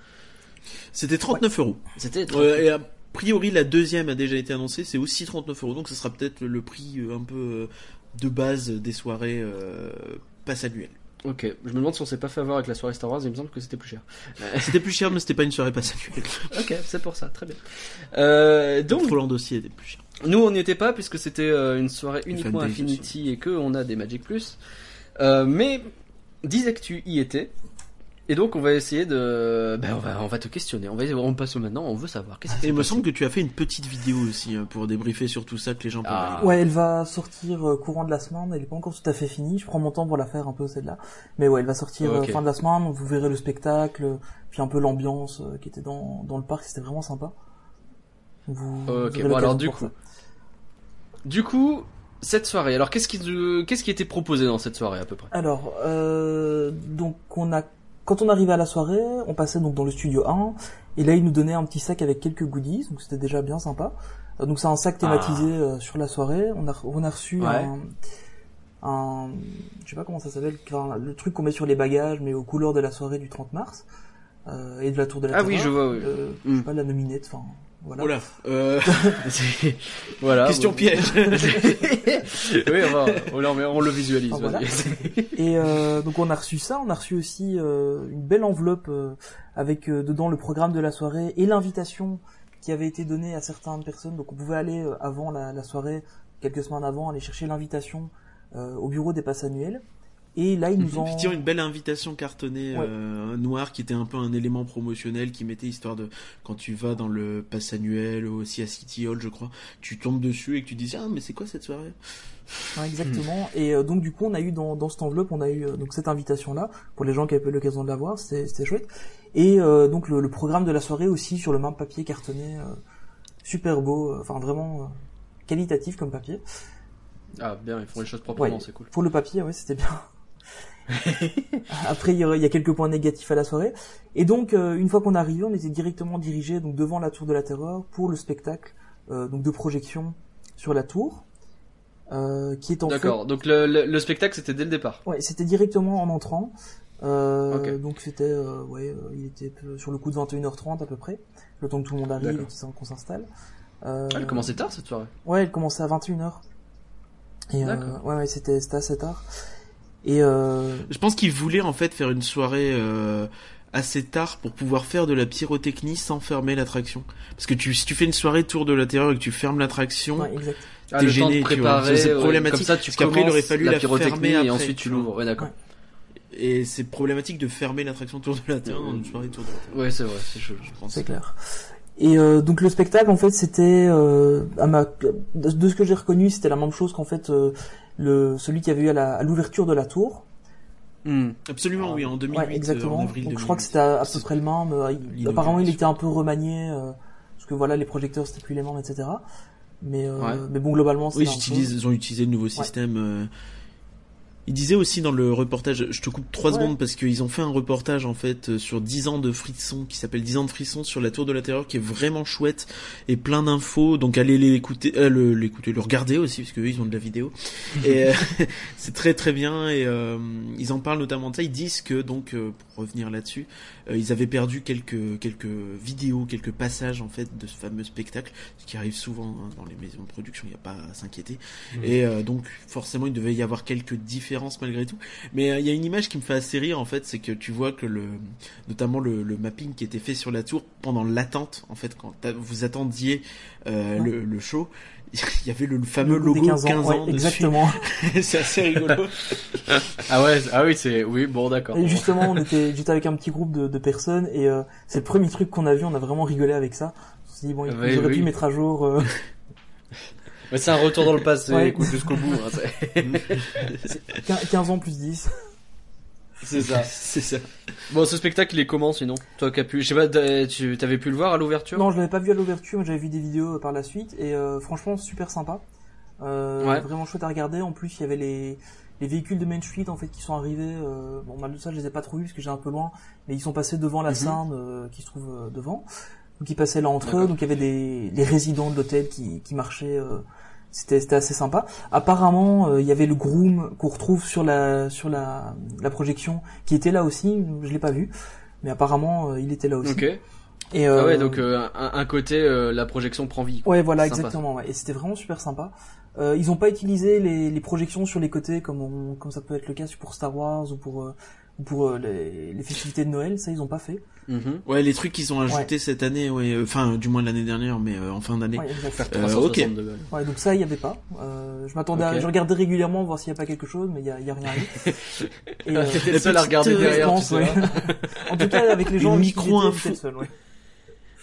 S2: C'était 39 euros.
S1: C'était...
S2: Euh, et a priori, la deuxième a déjà été annoncée, c'est aussi 39 euros, donc ce sera peut-être le prix euh, un peu euh, de base des soirées euh, passe annuelles.
S1: Ok, je me demande si on s'est pas fait avoir avec la soirée Star Wars, il me semble que c'était plus cher.
S2: C'était plus cher, mais c'était pas une soirée passe annuelle. [laughs]
S1: ok, c'est pour ça, très bien. Euh, donc,
S2: Donc, Roland aussi était plus cher.
S1: nous on n'y était pas puisque c'était euh, une soirée uniquement Infinity et que on a des Magic Plus. Euh, mais, disais que tu y étais. Et donc on va essayer de, ben on va, on va te questionner. On va, on passe maintenant. On veut savoir. Qu'est-ce qui
S2: il me semble que tu as fait une petite vidéo aussi hein, pour débriefer sur tout ça que les gens peuvent
S1: Ah.
S4: Ouais, elle va sortir euh, courant de la semaine. Elle est pas encore tout à fait finie. Je prends mon temps pour la faire un peu celle-là. Mais ouais, elle va sortir euh,
S1: Ok.
S4: fin de la semaine. Vous verrez le spectacle, puis un peu l'ambiance euh, qui était dans dans le parc. C'était vraiment sympa. Vous, vous
S1: Ok,
S4: aurez
S1: bon, alors, du coup,
S4: ça.
S1: Du coup, cette soirée. Alors qu'est-ce qui, qu'est-ce qui était proposé dans cette soirée à peu près?
S4: Alors, euh, donc on a, quand on arrivait à la soirée, on passait donc dans le studio 1, et là il nous donnait un petit sac avec quelques goodies, donc c'était déjà bien sympa. Euh, donc c'est un sac thématisé euh, sur la soirée. On a, on a reçu
S1: Ouais.
S4: un, un, je sais pas comment ça s'appelle, enfin, le truc qu'on met sur les bagages, mais aux couleurs de la soirée du 30 mars, euh, et de la tour de la
S1: Ah oui,
S4: Terreur.
S1: je vois. Oui.
S4: Euh, je
S1: Mm.
S4: sais pas la nominette, enfin voilà.
S2: Voilà. Euh, [laughs]
S1: voilà.
S2: question
S1: bon.
S2: piège. [laughs]
S1: oui, on, va, on, le- on le visualise.
S4: Ah, voilà. Et euh, donc on a reçu ça, on a reçu aussi euh, une belle enveloppe euh, avec euh, dedans le programme de la soirée et l'invitation qui avait été donnée à certaines personnes. Donc on pouvait aller euh, avant la, la soirée, quelques semaines avant, aller chercher l'invitation euh, au bureau des passes annuelles. Et là ils nous ont
S2: Effectivement, une belle invitation cartonnée
S4: Ouais.
S2: euh, noire qui était un peu un élément promotionnel qui mettait histoire de quand tu vas dans le pass annuel ou aussi à City Hall, je crois, tu tombes dessus et que tu dis ah mais c'est quoi cette soirée?
S4: Ouais, exactement. Et euh, donc du coup, on a eu dans, dans cette enveloppe, on a eu euh, donc cette invitation là pour les gens qui avaient pas eu l'occasion de la voir, c'était c'était chouette. Et euh, donc le, le programme de la soirée aussi sur le même papier cartonné, euh, super beau, euh, enfin vraiment euh, qualitatif comme papier.
S1: Ah bien, ils font les choses proprement,
S4: Ouais.
S1: c'est cool.
S4: Pour le papier, ouais, c'était bien. [laughs] Après, il y, aurait- il y a quelques points négatifs à la soirée. Et donc, euh, une fois qu'on est arrivé, on était directement dirigé donc devant la tour de la terreur pour le spectacle euh, donc de projection sur la tour, euh, qui est en fait
S1: D'accord. Donc le, le, le spectacle c'était dès le départ.
S4: Ouais, c'était directement en entrant. Euh. Donc c'était, euh, ouais, il était sur le coup de 21h30 à peu près, le temps que tout le monde arrive et qu'on s'installe.
S1: Ah, elle commençait tard cette soirée?
S4: Ouais, elle commençait à 21h. Et
S1: D'accord.
S4: ouais, ouais, c'était c'était assez tard. Et euh,
S2: Je pense qu'ils voulaient en fait faire une soirée euh, assez tard pour pouvoir faire de la pyrotechnie sans fermer l'attraction. Parce que tu, si tu fais une soirée tour de la terreur et que tu fermes l'attraction,
S4: ouais.
S1: Ah,
S2: T'es
S1: de
S2: gêné, tu vois.
S1: préparer.
S2: C'est
S1: ouais,
S2: problématique,
S1: Comme ça, tu
S2: parce qu'après, il aurait fallu
S1: la
S2: la
S1: pyrotechnie
S2: fermer
S1: et
S2: après,
S1: ensuite tu l'ouvres. Ouais, d'accord.
S2: et c'est problématique de fermer l'attraction tour de la terreur dans une soirée tour de la terreur.
S1: Ouais, c'est vrai, c'est chaud.
S2: Je pense.
S4: C'est clair. Et euh, donc le spectacle en fait c'était euh, à ma de de ce que j'ai reconnu c'était la même chose qu'en fait euh, le celui qui avait eu à la- à l'ouverture de la tour
S1: Hmm.
S2: Absolument, oui, en 2008,
S4: Ouais, exactement.
S2: euh, en avril
S4: Donc
S2: 2008.
S4: je crois que c'était à, à peu près le même. euh, il- apparemment, il était un peu remanié euh, parce que voilà, les projecteurs c'était plus les mêmes, etc. Mais euh,
S1: Ouais.
S4: mais bon, globalement, c'est
S2: Oui, j'utilise,
S4: chose.
S2: ils ont utilisé le nouveau système. euh. Il disait aussi dans le reportage, je te coupe trois
S4: Ouais.
S2: secondes parce qu'ils ont fait un reportage en fait euh, sur 10 ans de frissons qui s'appelle 10 ans de frissons sur la tour de la terreur qui est vraiment chouette et plein d'infos. Donc allez l'écouter, euh, le- l'écouter, le regarder aussi parce que eux, ils ont de la vidéo. [laughs] et euh, [laughs] c'est très très bien et euh, ils en parlent notamment de ça. Ils disent que donc euh, pour revenir là-dessus, ils avaient perdu quelques quelques vidéos, quelques passages en fait de ce fameux spectacle, ce qui arrive souvent hein, dans les maisons de production. Il n'y a pas à s'inquiéter. Et euh, donc forcément il devait y avoir quelques différences malgré tout. Mais euh, il y a une image qui me fait assez rire en fait, c'est que tu vois que le, notamment le, le mapping qui était fait sur la tour pendant l'attente, en fait quand vous attendiez euh,
S4: Ouais.
S2: le, le show, [laughs] il y avait le, fameux
S4: Le
S2: logo
S4: des
S2: 15 ans,
S4: ouais, exactement. [laughs]
S2: c'est assez rigolo. [laughs]
S1: Ah ouais, ah oui, c'est oui, bon d'accord.
S4: Et justement, on était, j'étais avec un petit groupe de, de personnes et euh, c'est le premier truc qu'on a vu. On a vraiment rigolé avec ça. On s'est dit bon, ils
S1: Ouais,
S4: auraient
S1: oui.
S4: pu mettre à jour. euh,
S1: Mais c'est un retour dans le passé,
S4: Ouais.
S1: écoute jusqu'au bout. hein, c'est-
S4: 15 ans plus 10.
S1: C'est ça. [laughs]
S2: c'est ça.
S1: Bon, ce spectacle, il est comment sinon? Toi qui as pu, je sais pas, t'as- tu t'avais pu le voir à l'ouverture?
S4: Non, je l'avais pas vu à l'ouverture, mais j'avais vu des vidéos euh, par la suite et euh, franchement super sympa. Euh,
S1: Ouais.
S4: Vraiment chouette à regarder. En plus, il y avait les, les véhicules de Main Street en fait qui sont arrivés. Euh, bon, mal de ça, je les ai pas trop vus parce que j'ai un peu loin, mais ils sont passés devant la
S1: Mhm.
S4: scène euh, qui se trouve euh, devant. Donc ils passaient là entre eux.
S1: D'accord.
S4: Donc il y avait des les résidents de l'hôtel qui qui marchaient. euh, c'était c'était assez sympa. Apparemment, euh, il y avait le groom qu'on retrouve sur la sur la la projection qui était là aussi. Je l'ai pas vu, mais apparemment euh, il était là aussi.
S1: Ok.
S4: Et,
S1: Ah
S4: euh,
S1: ouais, donc euh, un, un côté, euh, la projection prend vie. quoi.
S4: Ouais, voilà, exactement. Ouais. Et c'était vraiment super sympa. Euh, ils ont pas utilisé les, les projections sur les côtés comme on, comme ça peut être le cas pour Star Wars ou pour euh, ou pour euh, les, les festivités de Noël. Ça, ils ont pas fait.
S1: Mhm.
S2: Ouais, les trucs qu'ils ont ajoutés cette année, ouais, euh, enfin, du moins l'année dernière, mais euh, en fin d'année.
S4: Ouais,
S2: Euh,
S1: 360
S2: ok.
S4: Ouais, donc ça, il y avait pas. Euh, je m'attendais, à- je regardais régulièrement voir s'il y a pas quelque chose, mais il y a, il y a rien [laughs] euh,
S1: T'étais le seul à regarder
S2: euh,
S1: derrière, tu
S4: pense,
S1: sais.
S4: ouais. [laughs] en tout cas, avec les gens
S2: Une
S4: j'étais le seul, ouais.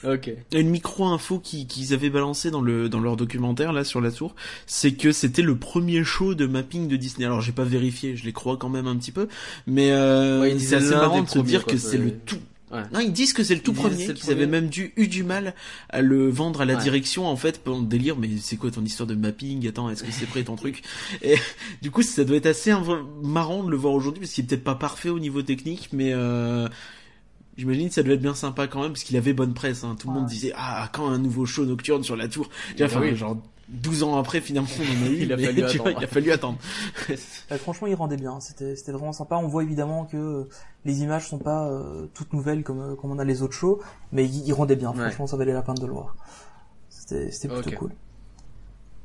S1: Ok.
S2: Une micro-info qui- qu'ils avaient balancé dans le dans leur documentaire là sur la tour, c'est que c'était le premier show de mapping de Disney. Alors j'ai pas vérifié, je les crois quand même un petit peu, mais euh,
S1: Ouais,
S2: c'est assez marrant de se dire
S1: quoi,
S2: que
S1: c'est-
S2: le tout.
S1: Ouais.
S2: Non, ils disent que c'est le tout
S1: Ils
S2: premier, qu'ils avaient même dû eu du mal à le vendre à la
S1: Ouais.
S2: direction en fait pendant le délire. Mais c'est quoi ton histoire de mapping? Attends, est-ce que c'est prêt ton truc? [laughs] Et du coup, ça doit être assez marrant de le voir aujourd'hui parce qu'il est peut-être pas parfait au niveau technique, mais euh, J'imagine que ça devait être bien sympa quand même, parce qu'il avait bonne presse. Hein. Tout le
S4: Ouais.
S2: monde disait ah quand un nouveau show nocturne sur la tour? Déjà,
S1: Bah
S2: enfin,
S1: oui.
S2: genre 12 ans après finalement on en a eu. [laughs]
S1: Il a fallu
S2: tu vois,
S1: attendre.
S2: il a fallu attendre.
S4: Euh, [laughs] franchement, il rendait bien. C'était, vraiment sympa. On voit évidemment que euh, les images sont pas euh, toutes nouvelles comme, euh, comme on a les autres shows, mais il, il rendait bien.
S1: Ouais.
S4: Franchement, ça valait la peine de le voir. C'était, plutôt cool.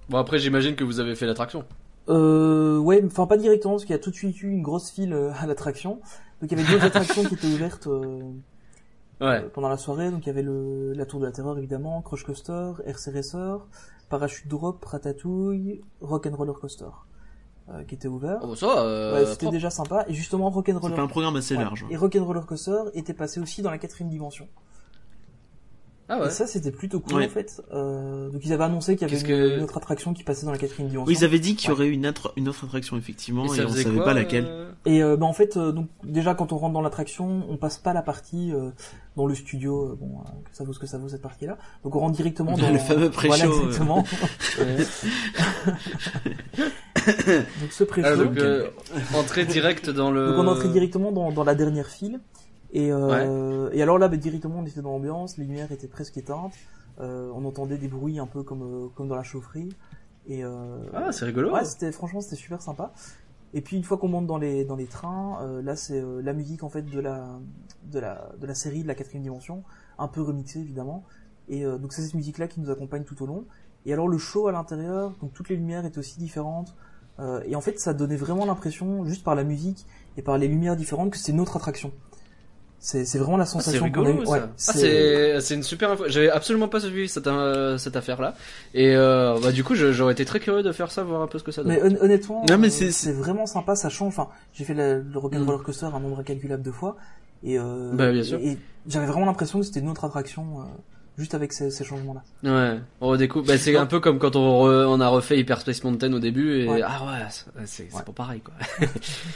S1: Bon après j'imagine que vous avez fait l'attraction.
S4: Euh, ouais, enfin pas directement parce qu'il y a tout de suite eu une grosse file à l'attraction. Donc il y avait d'autres attractions qui étaient ouvertes euh,
S1: Ouais.
S4: euh, pendant la soirée. Donc il y avait le, la Tour de la Terreur évidemment, Crush Coaster, RC Racer, Parachute Drop, Ratatouille, Rock and Roller Coaster, euh, qui était ouvert.
S1: Oh ça euh,
S4: ouais, c'était
S1: propre.
S4: déjà sympa. Et justement Rock and
S2: C'est
S4: Roller
S2: pas un programme assez
S4: Ouais.
S2: large. hein.
S4: Et Rock'n'Roller Coaster était passé aussi dans la quatrième dimension.
S1: Ah ouais.
S4: Et ça, c'était plutôt cool
S2: Ouais.
S4: en fait. Euh, donc ils avaient annoncé qu'il y avait une,
S1: que-
S4: une autre attraction qui passait dans la quatrième dimension.
S2: Oui, ils avaient dit qu'il y
S4: Ouais.
S2: aurait une autre, une autre attraction effectivement, et,
S1: ça
S2: on savait
S1: quoi,
S2: pas laquelle.
S1: euh
S4: Et euh, bah, en fait, euh, donc déjà quand on rentre dans l'attraction, on passe pas la partie euh, dans le studio. euh, bon, euh, que ça vaut ce que ça vaut cette partie-là. Donc on rentre directement dans
S2: Le fameux pré-show,
S4: Voilà exactement. [laughs] donc ce pré-show.
S1: Ah, donc euh, entrée directe dans le.
S4: Donc on entrait directement dans, dans la dernière file. Et, euh, et alors là, bah, directement, on était dans l'ambiance, les lumières étaient presque éteintes. Euh, on entendait des bruits un peu comme, euh, comme dans la chaufferie. Et euh,
S1: Ah c'est rigolo.
S4: ouais, c'était franchement c'était super sympa. Et puis une fois qu'on monte dans les dans les trains, euh, là c'est euh, la musique en fait de la de la de la série de la quatrième dimension, un peu remixée évidemment. Et euh, donc c'est cette musique là qui nous accompagne tout au long. Et alors le show à l'intérieur, donc toutes les lumières étaient aussi différentes. Euh, et en fait ça donnait vraiment l'impression, juste par la musique et par les lumières différentes, que c'est une autre attraction. C'est c'est vraiment la
S1: Ah, c'est
S4: sensation qu'on a
S1: rigolo
S4: eue.
S1: ça.
S4: Ouais,
S1: ah, c'est c'est une super info. J'avais absolument pas suivi cette euh, cette affaire là. Et euh, bah du coup j'aurais été très curieux de faire ça, voir un peu ce que ça donne.
S4: Mais hon- honnêtement,
S2: Non, mais
S4: euh,
S2: c'est-
S4: c'est vraiment sympa, ça change. Enfin, j'ai fait la- le
S1: Mm.
S4: Rock'n'Roller Coaster un nombre incalculable de fois, et, euh,
S1: Bah, bien sûr.
S4: et, et j'avais vraiment l'impression que c'était une autre attraction, euh, juste avec ces, ces changements-là.
S1: Ouais. On redécouvre. Bah, c'est un peu comme quand on, re- on a refait Hyper Space Mountain au début et
S4: Ouais.
S1: ah ouais, c'est
S4: Ouais.
S1: pas pareil quoi. [laughs]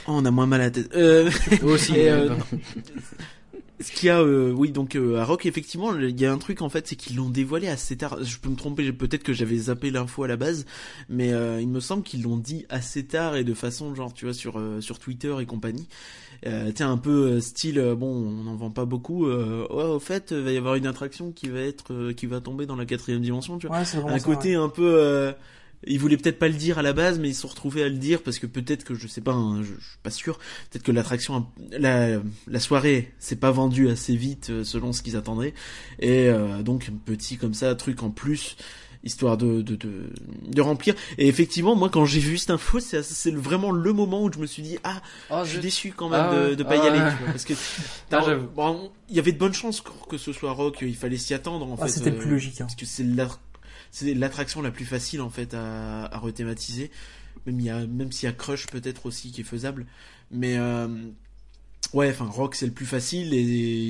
S2: Oh, on a moins mal à la tête. Euh, [laughs]
S1: Aussi.
S2: Et, euh. [laughs] Ce qu'il y a, euh, oui, donc euh, à Rock, effectivement, il y a un truc en fait, c'est qu'ils l'ont dévoilé assez tard. Je peux me tromper, peut-être que j'avais zappé l'info à la base, mais euh, il me semble qu'ils l'ont dit assez tard et de façon genre, tu vois, sur euh, sur Twitter et compagnie. Euh, Tiens, un peu style, bon, on n'en vend pas beaucoup. Euh, ouais, au fait, il va y avoir une attraction qui va être, euh, qui va tomber dans la quatrième dimension, tu vois.
S4: Ouais,
S2: un
S4: ça,
S2: côté un peu euh, ils voulaient peut-être pas le dire à la base mais ils se sont retrouvés à le dire parce que peut-être que je sais pas hein, je, je suis pas sûr peut-être que l'attraction la, la soirée s'est pas vendue assez vite euh, selon ce qu'ils attendaient et euh, donc un petit comme ça truc en plus histoire de, de, de, de remplir et effectivement moi quand j'ai vu cette info c'est c'est vraiment le moment où je me suis dit ah
S1: Oh,
S2: je suis déçu quand même
S1: Ah
S2: de, de pas y
S1: Ah
S2: aller tu vois, parce que [laughs]
S1: Ah,
S2: bon, il y avait de bonnes chances que, ce soit rock il fallait s'y attendre en
S4: Ah,
S2: fait
S4: c'était
S2: euh,
S4: plus logique. Hein.
S2: parce que c'est la- c'est l'attraction la plus facile en fait à, à rethématiser. Même il y a même s'il y a Crush peut-être aussi qui est faisable, mais euh, ouais, enfin Rock c'est le plus facile et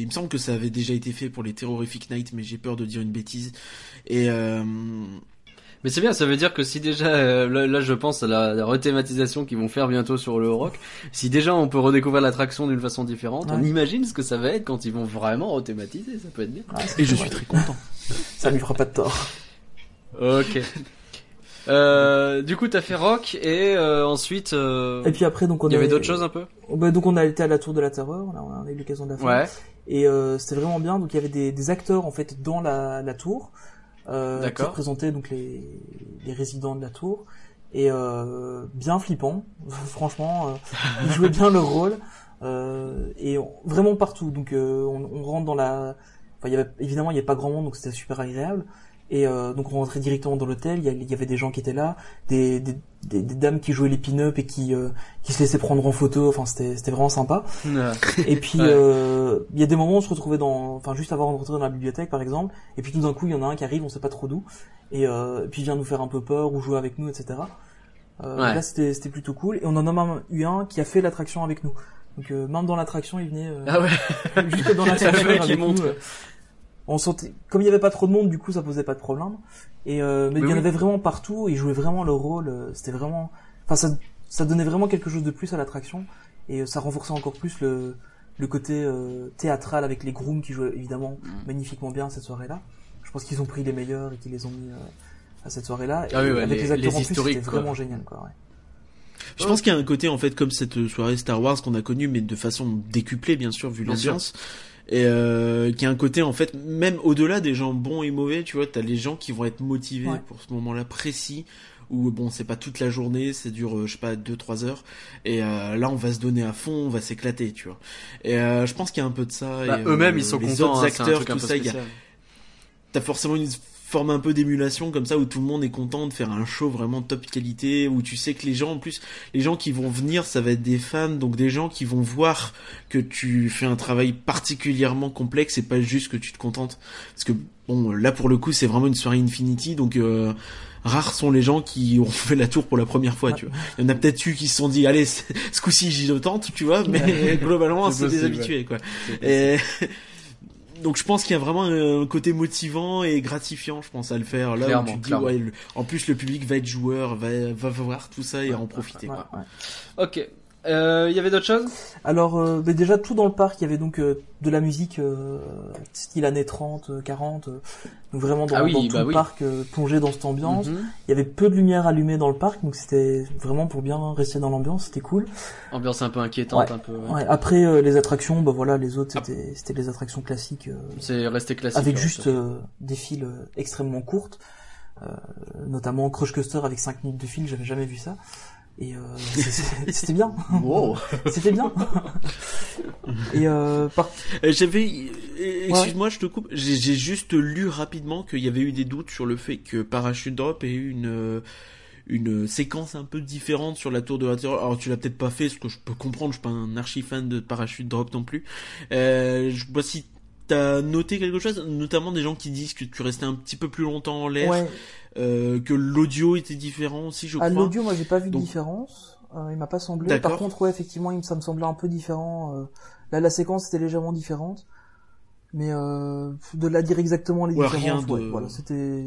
S2: il me semble que ça avait déjà été fait pour les Terrorific Night, mais j'ai peur de dire une bêtise. Et euh,
S1: Mais c'est bien, ça veut dire que si déjà, euh, là, là, je pense à la, la rethématisation qu'ils vont faire bientôt sur le rock, si déjà on peut redécouvrir l'attraction d'une façon différente, on imagine ce que ça va être quand ils vont vraiment rethématiser, ça peut être bien.
S4: C'est
S2: et je
S4: vrai.
S2: suis très content.
S4: Ça lui fera pas de tort.
S1: Ok. Euh, du coup, t'as fait rock et euh, ensuite, euh,
S4: Et puis après, donc on
S1: il y avait d'autres choses un peu?
S4: Bah, donc on a été à la Tour de la Terreur, là, on a eu l'occasion de la faire.
S1: Ouais.
S4: Et euh, c'était vraiment bien. Donc il y avait des, des acteurs en fait dans la, la tour euh, qui
S1: D'accord.
S4: représentaient donc les, les résidents de la tour et euh, bien flippant. [laughs] Franchement, euh, ils jouaient bien leur rôle euh, et on- vraiment partout. Donc euh, on, on rentre dans la enfin, il y avait évidemment il y avait pas grand monde donc c'était super agréable. Et euh, donc on rentrait directement dans l'hôtel, il y avait des gens qui étaient là, des, des, des, des dames qui jouaient les pin-up et qui, euh, qui se laissaient prendre en photo, enfin c'était c'était vraiment sympa. Et puis [laughs]
S1: Ouais.
S4: euh, il y a des moments où on se retrouvait dans, enfin juste avant de rentrer dans la bibliothèque par exemple, et puis tout d'un coup il y en a un qui arrive, on sait pas trop d'où, et euh, puis il vient nous faire un peu peur ou jouer avec nous, etc. Euh,
S1: Ouais.
S4: Là c'était c'était plutôt cool, et on en a même eu un qui a fait l'attraction avec nous. Donc euh, même dans l'attraction il venait euh,
S1: Ah ouais. [laughs]
S4: jusque dans [laughs] l'attraction avec nous.
S1: monte.
S4: euh, on sentait, comme il y avait pas trop de monde, du coup ça posait pas de problème. Et euh, mais
S1: Oui,
S4: il y en avait vraiment partout, et ils jouaient vraiment leur rôle. euh, C'était vraiment, enfin ça, ça donnait vraiment quelque chose de plus à l'attraction, et euh, ça renforçait encore plus le le côté euh, théâtral avec les grooms qui jouaient évidemment
S1: Mm.
S4: magnifiquement bien cette soirée-là. Je pense qu'ils ont pris les meilleurs et qu'ils les ont mis euh, à cette soirée-là.
S1: Ah
S4: et
S1: oui, ouais,
S4: avec
S1: les-
S4: les, acteurs
S1: les
S4: en plus,
S1: historiques,
S4: c'était vraiment génial, quoi. Ouais.
S2: Je pense qu'il y a un côté en fait comme cette soirée Star Wars qu'on a connue, mais de façon décuplée bien sûr vu l'ambiance. Et euh, qui a un côté en fait même au-delà des gens bons et mauvais, tu vois, t'as les gens qui vont être motivés
S4: Ouais.
S2: pour ce moment-là précis où bon c'est pas toute la journée, ça dure euh, je sais pas deux trois heures et euh, là on va se donner à fond, on va s'éclater, tu vois. Et euh, je pense qu'il y a un peu de ça.
S1: Bah,
S2: et, euh,
S1: eux-mêmes ils sont
S2: les
S1: contents.
S2: autres
S1: hein, c'est un
S2: acteurs,
S1: truc un
S2: tout
S1: peu
S2: ça, il y a
S1: spécial.
S2: t'as forcément une forme un peu d'émulation comme ça où tout le monde est content de faire un show vraiment top qualité où tu sais que les gens en plus les gens qui vont venir ça va être des fans donc des gens qui vont voir que tu fais un travail particulièrement complexe et pas juste que tu te contentes. Parce que bon là pour le coup c'est vraiment une soirée Infinity donc euh, rares sont les gens qui ont [laughs] fait la tour pour la première fois tu vois. Il y en a peut-être eu qui se sont dit allez [laughs] ce coup-ci j'y tente tu vois mais [laughs] globalement
S1: C'est
S2: des habitués quoi. Et donc je pense qu'il y a vraiment un côté motivant et gratifiant, je pense, à le faire. Là
S1: Clairement,
S2: où tu te dis, ouais, le- en plus le public va être joueur, va, va voir tout ça et en profiter.
S4: Ouais,
S2: quoi.
S1: Ok. Euh, Il y avait d'autres choses?
S4: Alors, euh, mais déjà tout dans le parc, il y avait donc euh, de la musique euh, style années 30, euh, 40, euh, donc vraiment dans,
S1: Ah oui,
S4: dans tout
S1: bah
S4: le
S1: oui.
S4: parc euh, plongé dans cette ambiance.
S1: Mhm.
S4: Il y avait peu de lumière allumée dans le parc, donc c'était vraiment pour bien rester dans l'ambiance, c'était cool.
S1: Ambiance un peu inquiétante,
S4: Ouais.
S1: un peu. ouais.
S4: Ouais, après euh, les attractions, bah voilà, les autres
S1: Ah.
S4: c'était c'était les attractions classiques
S1: C'est resté classique.
S4: avec
S1: ouais,
S4: juste euh, des files extrêmement courtes, euh, notamment Crush Coaster avec 5 minutes de fil, j'avais jamais vu ça. Et euh, c'était bien, [laughs]
S1: Wow.
S4: c'était bien. Et euh, par
S2: Euh, J'avais, euh, excuse-moi, je te coupe. J'ai juste lu rapidement qu'il y avait eu des doutes sur le fait que Parachute Drop ait eu une une séquence un peu différente sur la tour de la terreur. Alors tu l'as peut-être pas fait, ce que je peux comprendre. Je suis pas un archi fan de Parachute Drop non plus. Euh, je pas si t'as noté quelque chose, notamment des gens qui disent que tu restais un petit peu plus longtemps en l'air,
S4: ouais,
S2: euh, que l'audio était différent aussi, je
S4: à
S2: crois.
S4: l'audio, moi j'ai pas vu de différence. Euh, il m'a pas semblé. Par contre, ouais, effectivement, ça me semblait un peu différent. euh, là, la séquence était légèrement différente, mais de là dire exactement les
S2: Ouais,
S4: différences,
S2: rien de-
S4: ouais, voilà, c'était.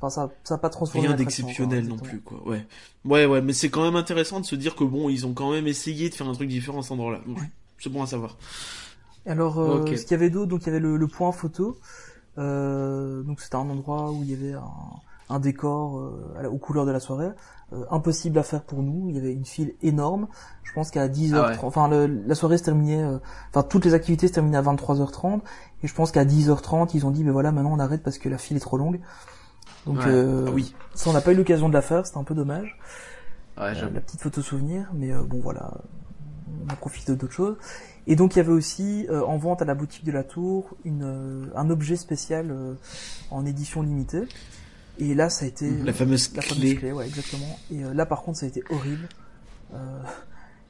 S4: Enfin, ça, pas transformé
S2: Rien d'exceptionnel non plus, quoi. Ouais. Ouais, ouais, mais c'est quand même intéressant de se dire que bon, ils ont quand même essayé de faire un truc différent à cet endroit-là. C'est bon à savoir.
S4: Alors, euh,
S1: Ok.
S4: ce qu'il y avait d'autre, donc il y avait le, le point photo. Euh, donc c'était un endroit où il y avait un, un décor euh, aux couleurs de la soirée. Euh, impossible à faire pour nous. Il y avait une file énorme. Je pense qu'à 10h30,
S1: Ah ouais.
S4: enfin le- la soirée se terminait, euh, enfin toutes les activités se terminaient à 23h30. Et je pense qu'à 10h30, ils ont dit, mais voilà, maintenant on arrête parce que la file est trop longue. Donc
S1: Ouais.
S4: euh,
S2: oui.
S4: ça, on n'a pas eu l'occasion de la faire. C'était un peu dommage.
S1: Ouais,
S4: la petite photo souvenir, mais euh, bon voilà, on a profité d'autres choses. Et donc il y avait aussi euh, en vente à la boutique de la Tour une, euh, un objet spécial euh, en édition limitée. Et là ça a été
S2: La fameuse
S4: la fameuse
S2: clé.
S4: ouais exactement. Et euh, là par contre ça a été horrible. Euh,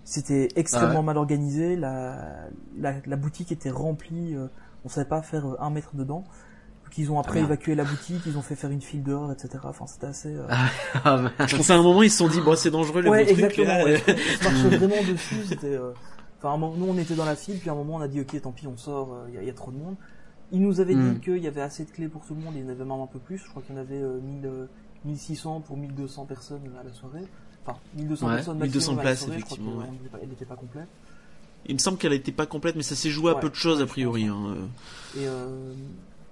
S4: c'était extrêmement
S1: Ah ouais.
S4: mal organisé. La, la, la boutique était remplie. euh, on savait pas faire euh, un mètre dedans. Ils ont après évacué la boutique, ils ont fait faire une file dehors, etc. Enfin c'était assez. euh,
S1: Ah, mince.
S2: Je pense à un moment, ils se sont dit, bon, c'est dangereux, le
S4: Ouais,
S2: truc,
S4: exactement.
S2: là.
S4: ouais. [laughs] Vraiment dessus. C'était. euh, Enfin, un moment- nous on était dans la file, puis à un moment on a dit ok, tant pis, on sort. Il y, a- y a trop de monde. Ils nous avaient
S1: Mm.
S4: dit qu'il y avait assez de clés pour tout le monde. Il y en avait même un peu plus. Je crois qu'il y en avait euh, 1000, euh, 1600 pour 1200 personnes à la soirée. Enfin, 1200
S1: Ouais,
S4: personnes
S2: 1200
S4: maximum à la
S2: places,
S4: soirée, je crois
S2: effectivement, ouais.
S4: elle n'était pas complète.
S2: Il me semble qu'elle était pas complète, mais ça s'est joué à
S4: Ouais,
S2: peu de choses, a priori. hein. euh.
S4: Et, euh,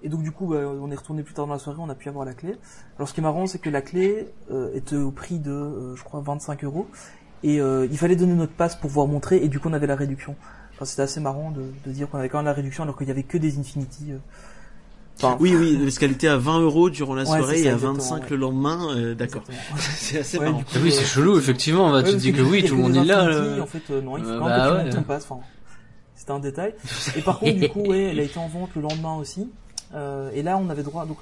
S4: et donc du coup, bah, on est retourné plus tard dans la soirée, on a pu avoir la clé. Alors ce qui est marrant, c'est que la clé euh, était au prix de, euh, je crois, 25 euros. Et euh, il fallait donner notre passe pour pouvoir montrer, et du coup on avait la réduction. Enfin, c'était assez marrant de, de dire qu'on avait quand même la réduction alors qu'il y avait que des Infinity. euh. Enfin,
S2: Oui, oui, parce qu'elle était à 20 euros durant la
S4: Ouais,
S2: soirée
S4: ça,
S2: et à
S4: exactement,
S2: 25
S4: ouais.
S2: le lendemain. euh, D'accord. [laughs] c'est assez
S4: Ouais,
S2: marrant.
S4: du coup,
S1: Ah oui,
S4: euh,
S1: c'est chelou, effectivement. Bah,
S4: ouais,
S1: tu te dis que oui, tout le monde est là. Là.
S4: En fait, euh, non, il faut
S1: Euh,
S4: quand même
S1: bah
S4: que tu
S1: ouais.
S4: montes ton passe. Enfin, c'était un détail. Et par contre, du coup, ouais, elle a été en vente le lendemain aussi. Euh, et là, on avait droit. Donc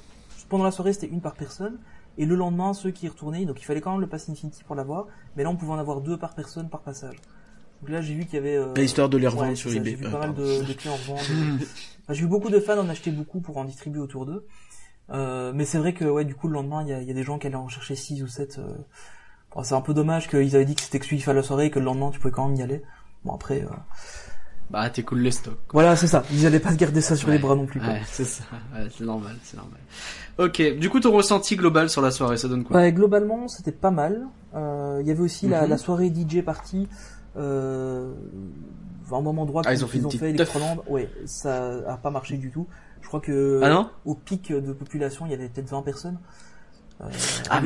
S4: pendant la soirée, c'était une par personne. Et le lendemain, ceux qui y retournaient, donc il fallait quand même le pass Infinity pour l'avoir. Mais là, on pouvait en avoir deux par personne par passage. Donc là, j'ai vu qu'il y avait. Euh...
S2: L'histoire de les revendre
S4: ouais,
S2: sur
S4: ça,
S2: eBay.
S4: J'ai vu
S2: Euh,
S4: pas mal de, de revente. Enfin, j'ai vu beaucoup de fans en acheter beaucoup pour en distribuer autour d'eux. Euh, mais c'est vrai que ouais, du coup, le lendemain, il y a, y a des gens qui allaient en chercher 6 ou 7. Bon, c'est un peu dommage qu'ils avaient dit que c'était exclusif à la soirée et que le lendemain, tu pouvais quand même y aller. Bon, après. euh,
S1: Bah, t'es cool les stocks.
S4: Voilà, c'est ça. Ils allaient pas se garder ça sur les bras non plus. quoi.
S1: Ouais, c'est ça. Ouais, c'est normal, c'est normal. Ok, du coup, ton ressenti global sur la soirée, ça donne quoi?
S4: Ouais, globalement, c'était pas mal. Euh, Il y avait aussi la,
S1: Mhm.
S4: la soirée DJ party. Euh, un moment droit
S1: Ah, ils ont fait une petite
S4: fait. Electroland. Ouais, ça a pas marché du tout. Je crois que
S1: Ah non?
S4: au pic de population, il y avait peut-être 20 personnes. Euh,
S1: Ah,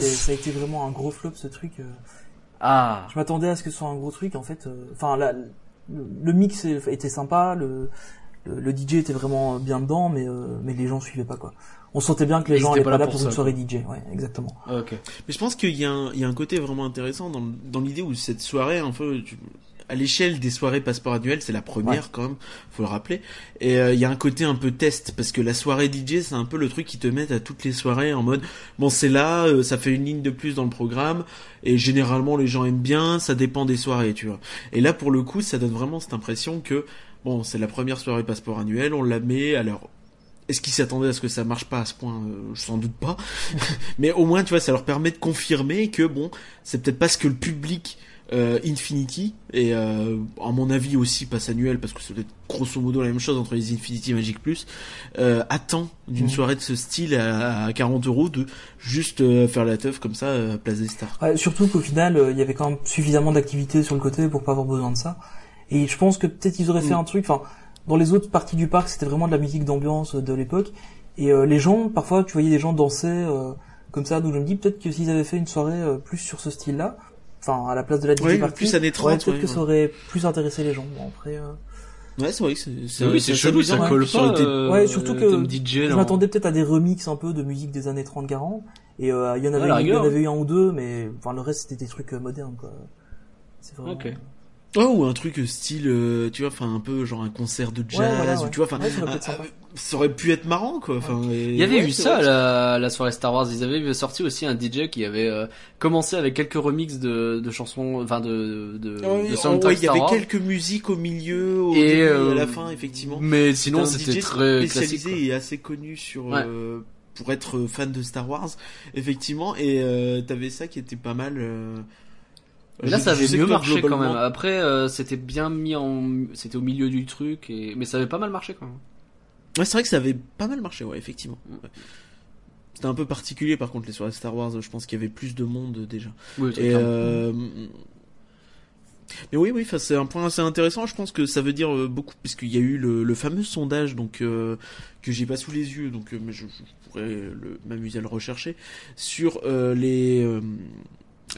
S4: ça a été vraiment un gros flop ce truc. euh.
S1: Ah,
S4: Je m'attendais à ce que ce soit un gros truc en fait. euh, Enfin, la- le, le mix était sympa, le, le, le DJ était vraiment bien dedans, mais euh, mais les gens suivaient pas quoi. On sentait bien que les gens
S1: étaient
S4: allaient
S1: pas
S4: pas
S1: là pour
S4: une soirée DJ. Ouais, exactement.
S1: ok.
S2: Mais je pense qu'il y, a un- il y a un côté vraiment intéressant dans, dans l'idée où cette soirée, un peu, tu- à l'échelle des soirées passeport annuel, c'est la première
S4: Ouais.
S2: quand même, faut le rappeler. Et euh, il y a un côté un peu test parce que la soirée DJ, c'est un peu le truc qui te met à toutes les soirées en mode bon c'est là, euh, ça fait une ligne de plus dans le programme et généralement les gens aiment bien, ça dépend des soirées, tu vois. Et là pour le coup, ça donne vraiment cette impression que bon c'est la première soirée passeport annuel, on la met alors. Est-ce qu'ils s'attendaient à ce que ça marche pas à ce point? Euh, Sans doute pas. [laughs] Mais au moins, tu vois, ça leur permet de confirmer que bon, c'est peut-être pas ce que le public euh, Infinity et euh, à mon avis aussi passe annuel parce que c'est peut-être grosso modo la même chose entre les Infinity et Magic Plus euh, attend d'une
S4: Mhm.
S2: soirée de ce style à, à 40 euros de juste euh, faire la teuf comme ça euh, place des stars.
S4: Ouais, surtout qu'au final, il y avait quand même suffisamment d'activités sur le côté pour pas avoir besoin de ça. Et je pense que peut-être ils auraient fait
S2: Mm.
S4: un truc. Enfin, dans les autres parties du parc, c'était vraiment de la musique d'ambiance de l'époque. Et les gens, parfois, tu voyais des gens danser comme ça. Donc je me dis peut-être que s'ils avaient fait une soirée plus sur ce style-là, enfin à la place de la DJ
S2: Ouais,
S4: party,
S2: plus années 30,
S4: ouais, peut-être
S2: ouais,
S4: que
S2: ouais.
S4: ça aurait plus intéressé les gens. Bon, après, euh,
S2: Ouais, c'est vrai que c'est c'est
S1: oui, c'est chelou, ça colle pas. euh,
S4: Ouais, surtout que
S1: DJ,
S4: je m'attendais peut-être à des remixes un peu de musique des années 30-40. Et euh, il y en avait, il y en avait eu un ou deux, mais enfin le reste c'était des trucs euh, modernes quoi. C'est vraiment.
S1: Ok.
S2: Oh, ou un truc style, euh, tu vois, enfin un peu genre un concert de jazz,
S4: Ouais, voilà,
S2: ou tu vois, enfin,
S4: Ouais, ça aurait pu
S2: un-
S4: être sympa.
S2: un- ça aurait pu être marrant, quoi. Enfin, et-
S1: Il y avait
S2: ouais,
S1: eu ça la, la soirée Star Wars. Ils avaient sorti aussi un DJ qui avait euh, commencé avec quelques remixes de, de chansons, enfin de de,
S2: Ah
S1: de
S2: oh, ouais, il y avait
S1: Wars.
S2: quelques musiques au milieu, au
S1: Et,
S2: début
S1: euh,
S2: à la fin, effectivement.
S1: Mais sinon,
S2: C'était
S1: très
S2: spécialisé
S1: classique.
S2: et assez connu sur
S1: Ouais.
S2: euh, pour être fan de Star Wars, effectivement. Et euh, t'avais ça qui était pas mal.
S1: Là, ça avait mieux marché quand même. Après, euh, c'était bien mis en, c'était au milieu du truc, et mais ça avait pas mal marché quand même.
S2: Ouais, c'est vrai que ça avait pas mal marché, ouais, effectivement. Ouais. C'était un peu particulier, par contre, les soirées Star Wars. Je pense qu'il y avait plus de monde déjà.
S1: Oui,
S2: Et euh... Mais oui, oui, c'est un point assez intéressant. Je pense que ça veut dire euh, beaucoup, puisqu'il y a eu le, le fameux sondage, donc euh, que j'ai pas sous les yeux, donc mais je, je pourrais m'amuser à le rechercher sur les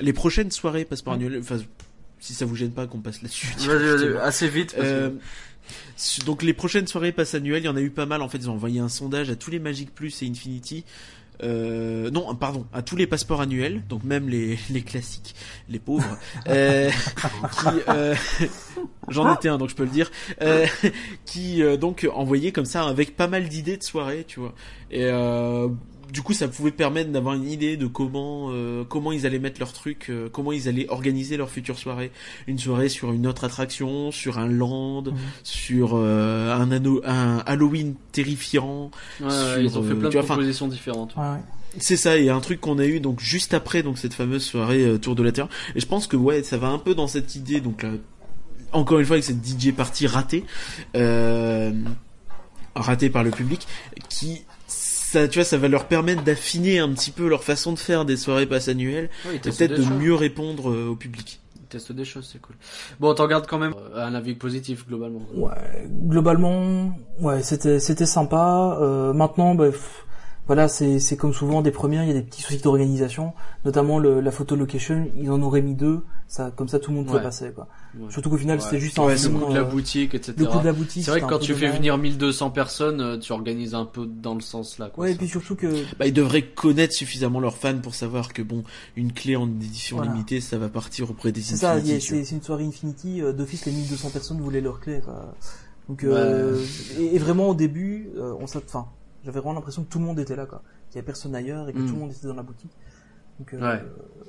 S2: les prochaines soirées passeport annuel. Enfin, si ça vous gêne pas qu'on passe là-dessus.
S1: Vas-y, vas-y,
S2: directement.
S1: assez vite. parce que-
S2: Euh, su- donc les prochaines soirées passe annuelles, il y en a eu pas mal. En fait, ils ont envoyé un sondage à tous les Magic Plus et Infinity. Euh, non, pardon, à tous les passeports annuels, donc même les, [laughs] les classiques, les pauvres, [laughs] euh, qui, euh, j'en étais un, donc je peux le dire, euh, [laughs] qui euh, donc envoyaient comme ça avec pas mal d'idées de soirées, tu vois. Et euh, du coup, ça pouvait permettre d'avoir une idée de comment euh, comment ils allaient mettre leur truc, euh, comment ils allaient organiser leur future soirée. Une soirée sur une autre attraction, sur un land,
S4: Mhm.
S2: sur euh, un, anneau, un Halloween terrifiant.
S1: Ouais, ouais,
S2: sur,
S1: ils ont fait plein de
S2: vois, enfin,
S1: propositions différentes.
S4: Ouais, ouais.
S2: C'est ça, et un truc qu'on a eu donc juste après donc cette fameuse soirée euh, Tour de la Terre. Et je pense que ouais, ça va un peu dans cette idée donc là, encore une fois avec cette DJ partie ratée, euh, ratée par le public, qui ça, tu vois, ça va leur permettre d'affiner un petit peu leur façon de faire des soirées passes annuelles,
S1: ils
S2: et peut-être de
S1: choses.
S2: mieux répondre euh, au public.
S1: Ils testent des choses, c'est cool. Bon, t'en gardes quand même euh, un avis positif globalement.
S4: Ouais, globalement, ouais, c'était c'était sympa. Euh, maintenant, bah, pff, voilà, c'est c'est comme souvent des premières, il y a des petits soucis d'organisation, notamment le, la photo location. Ils en auraient mis deux, ça comme ça tout le monde
S1: Ouais.
S4: passer quoi.
S1: Ouais.
S4: Surtout qu'au final,
S1: Ouais.
S4: c'était juste
S2: Ouais,
S4: un
S2: c'est
S1: Le coût de la
S4: euh,
S1: boutique, etc.
S4: le coût de la boutique.
S1: C'est vrai que quand tu fais
S4: dommage.
S1: venir 1200 personnes, euh, tu organises un peu dans le sens là. Quoi,
S4: Ouais, et puis surtout que
S2: Bah, ils devraient connaître suffisamment leurs fans pour savoir que bon, une clé en édition
S4: Voilà.
S2: limitée, ça va partir auprès des
S4: c'est ça, c'est c'est une soirée Infinity. euh, D'office, les 1200 personnes voulaient leur clé. Quoi. Donc, euh, et, et vraiment au début, euh, on s'att- enfin, j'avais vraiment l'impression que tout le monde était là, quoi. Qu'il y avait personne ailleurs et que tout le monde était dans la boutique. Donc, euh,
S1: Ouais.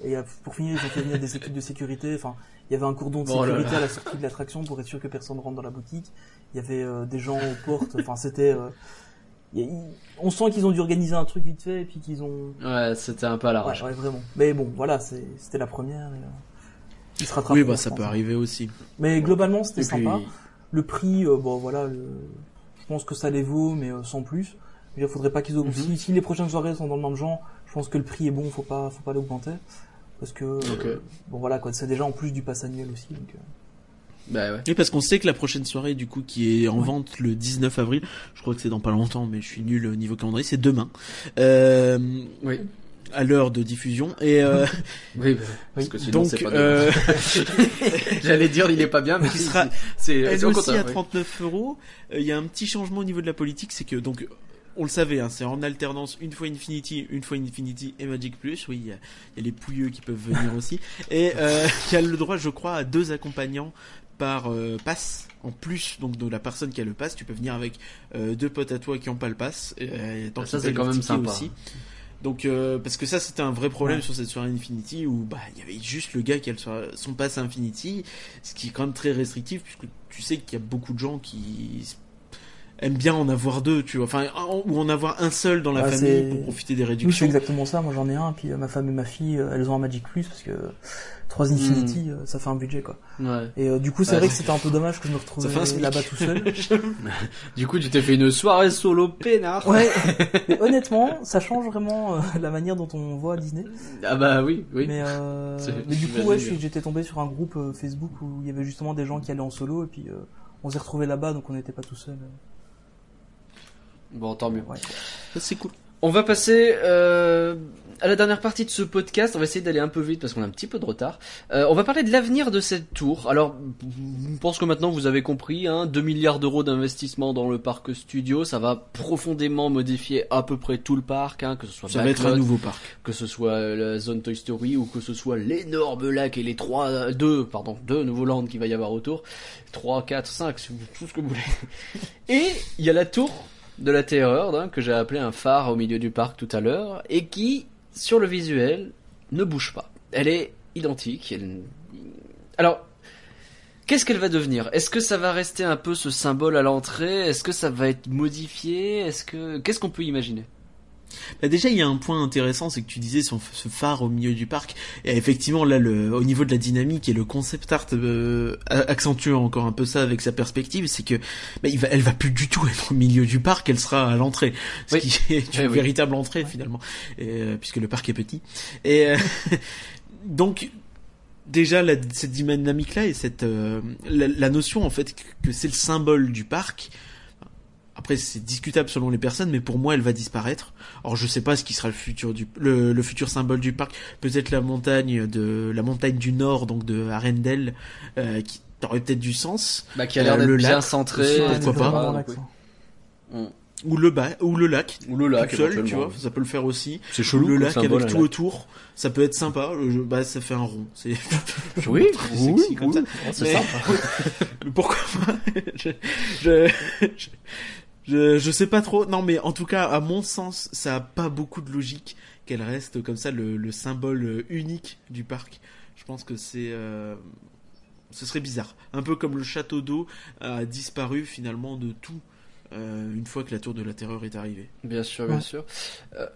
S4: Et euh, pour finir, ils ont fait venir des équipes de sécurité. Enfin, il y avait un cordon de
S1: Oh là
S4: sécurité
S1: là.
S4: à la sortie de l'attraction pour être sûr que personne rentre dans la boutique. Il y avait euh, des gens aux portes. Enfin, c'était. euh, y on sent qu'ils ont dû organiser un truc vite fait et puis qu'ils ont.
S1: Ouais, c'était un peu à
S4: Ouais,
S1: l'arrache.
S4: ouais, vraiment. Mais bon, voilà, c'était la première. Et, ils se rattrapent.
S2: Oui, bah ça peut arriver aussi.
S4: Mais globalement, c'était
S1: puis,
S4: sympa. Le prix, bon voilà, le- je pense que ça les vaut, mais sans plus. Je veux dire, faudrait pas qu'ils augmentent.
S1: Mhm.
S4: si, si les prochaines soirées sont dans le même genre, je pense que le prix est bon, faut pas, faut pas l'augmenter. Parce que, euh, bon voilà, quoi, c'est déjà en plus du pass annuel aussi. Donc, euh,
S1: bah ouais.
S2: Parce qu'on sait que la prochaine soirée, du coup, qui est en vente le 19 avril, je crois que c'est dans pas longtemps, mais je suis nul au niveau calendrier, c'est demain. Euh,
S1: Oui.
S2: à l'heure de diffusion. Et euh,
S1: Oui, bah, [laughs] parce que sinon
S2: donc,
S1: c'est pas
S2: euh, [laughs]
S1: J'allais dire il est pas bien, mais
S2: qui sera
S1: c'est
S2: aussi à
S1: oui.
S2: 39 euros. Euh, Il y a un petit changement au niveau de la politique, c'est que donc on le savait, hein, c'est en alternance une fois Infinity, une fois Infinity et Magic Plus. Oui, il y a, les pouilleux qui peuvent venir [laughs] aussi. Et euh, il y a le droit, je crois, à deux accompagnants par euh, pass. En plus, donc de la personne qui a le pass, tu peux venir avec euh, deux potes à toi qui ont pas le pass. Euh, tant
S1: Ah, ça, c'est quand même sympa.
S2: Aussi. Donc euh, parce que ça c'était un vrai problème
S4: Ouais.
S2: sur cette soirée Infinity où bah il y avait juste le gars qui a le son pass Infinity, ce qui est quand même très restrictif puisque tu sais qu'il y a beaucoup de gens qui aiment bien en avoir deux, tu vois, enfin en- ou en avoir un seul dans la
S4: Ah,
S2: famille pour profiter des
S4: oui, c'est
S2: réductions.
S4: exactement ça. Moi, j'en ai un, puis euh, ma femme et ma fille, euh, elles ont un Magic Plus parce que trois Infinity, euh, ça fait un budget, quoi.
S1: Ouais.
S4: Et euh, du coup, c'est
S1: Ouais,
S4: vrai que c'était un peu dommage que je me
S2: SMIC.
S4: là-bas tout seul. [laughs] [laughs]
S1: Du coup, tu t'es fait une soirée solo peinard.
S4: Ouais, [laughs] mais honnêtement, ça change vraiment euh, la manière dont on voit Disney.
S1: Ah bah oui, oui.
S4: Mais, euh, mais du coup, ouais, j'étais tombé sur un groupe euh, Facebook où il y avait justement des gens qui allaient en solo et puis euh, on s'est retrouvés là-bas, donc on n'était pas tout seul.
S1: Bon, tant mieux.
S4: Ouais.
S2: C'est cool.
S1: On va passer euh, à la dernière partie de ce podcast. On va essayer d'aller un peu vite parce qu'on a un petit peu de retard. Euh, on va parler de l'avenir de cette tour. Alors, je pense que maintenant vous avez compris, hein, 2 milliards d'euros d'investissement dans le parc studio, ça va profondément modifier à peu près tout le parc, hein, que ce soit
S2: Ça va être un nouveau parc.
S1: que ce soit la zone Toy Story ou que ce soit l'énorme lac et les trois, deux, pardon, deux nouveaux lands qu'il va y avoir autour. 3, 4, 5, tout ce que vous voulez. [laughs] Et il y a la tour de la terreur, hein, que j'ai appelé un phare au milieu du parc tout à l'heure, et qui, sur le visuel, ne bouge pas. Elle est identique. elle- Alors, qu'est-ce qu'elle va devenir? Est-ce que ça va rester un peu ce symbole à l'entrée? Est-ce que ça va être modifié? Est-ce que qu'est-ce qu'on peut imaginer?
S2: Bah déjà, il y a un point intéressant, c'est que tu disais ce phare au milieu du parc. Et effectivement, là, le, au niveau de la dynamique et le concept art euh, accentue encore un peu ça avec sa perspective, c'est que bah, il va, elle va plus du tout être au milieu du parc, elle sera à l'entrée, ce
S1: Oui.
S2: qui est une
S1: Eh oui.
S2: véritable entrée finalement, et, euh, puisque le parc est petit. Et euh, [laughs] donc. Déjà la, cette dynamique là et cette euh, la, la notion en fait que, que c'est le symbole du parc après, c'est discutable selon les personnes, mais pour moi, elle va disparaître. Or, je sais pas ce qui sera le futur du, le, le futur symbole du parc. Peut-être la montagne de, la montagne du Nord, donc de Arendelle, euh, qui aurait peut-être du sens.
S1: Bah, qui a l'air
S2: Euh,
S1: d'être bien centré.
S2: aussi,
S4: Ouais,
S2: pourquoi pas. Ou le bas, ou le lac.
S1: Ou le lac,
S2: tout seul, tu vois, ça peut le faire aussi.
S1: C'est
S2: Ou
S1: chelou.
S2: le
S1: comme
S2: lac
S1: symbole,
S2: avec tout
S1: lac.
S2: autour, ça peut être sympa. Euh, je- bah, ça fait un rond. C'est [laughs]
S1: Oui,
S2: sexy
S1: oui,
S2: comme
S1: oui.
S2: ça.
S1: Oh, c'est
S2: Mais-
S1: sympa.
S2: Mais [laughs] pourquoi pas? [laughs] Je, je, je, sais pas trop. Non, mais en tout cas, à mon sens, ça a pas beaucoup de logique qu'elle reste comme ça le, le symbole unique du parc. Je pense que c'est, euh, ce serait bizarre. Un peu comme le château d'eau a disparu finalement de tout euh, une fois que la tour de la terreur est arrivée.
S1: Bien sûr, bien
S4: Ouais.
S1: sûr. Euh,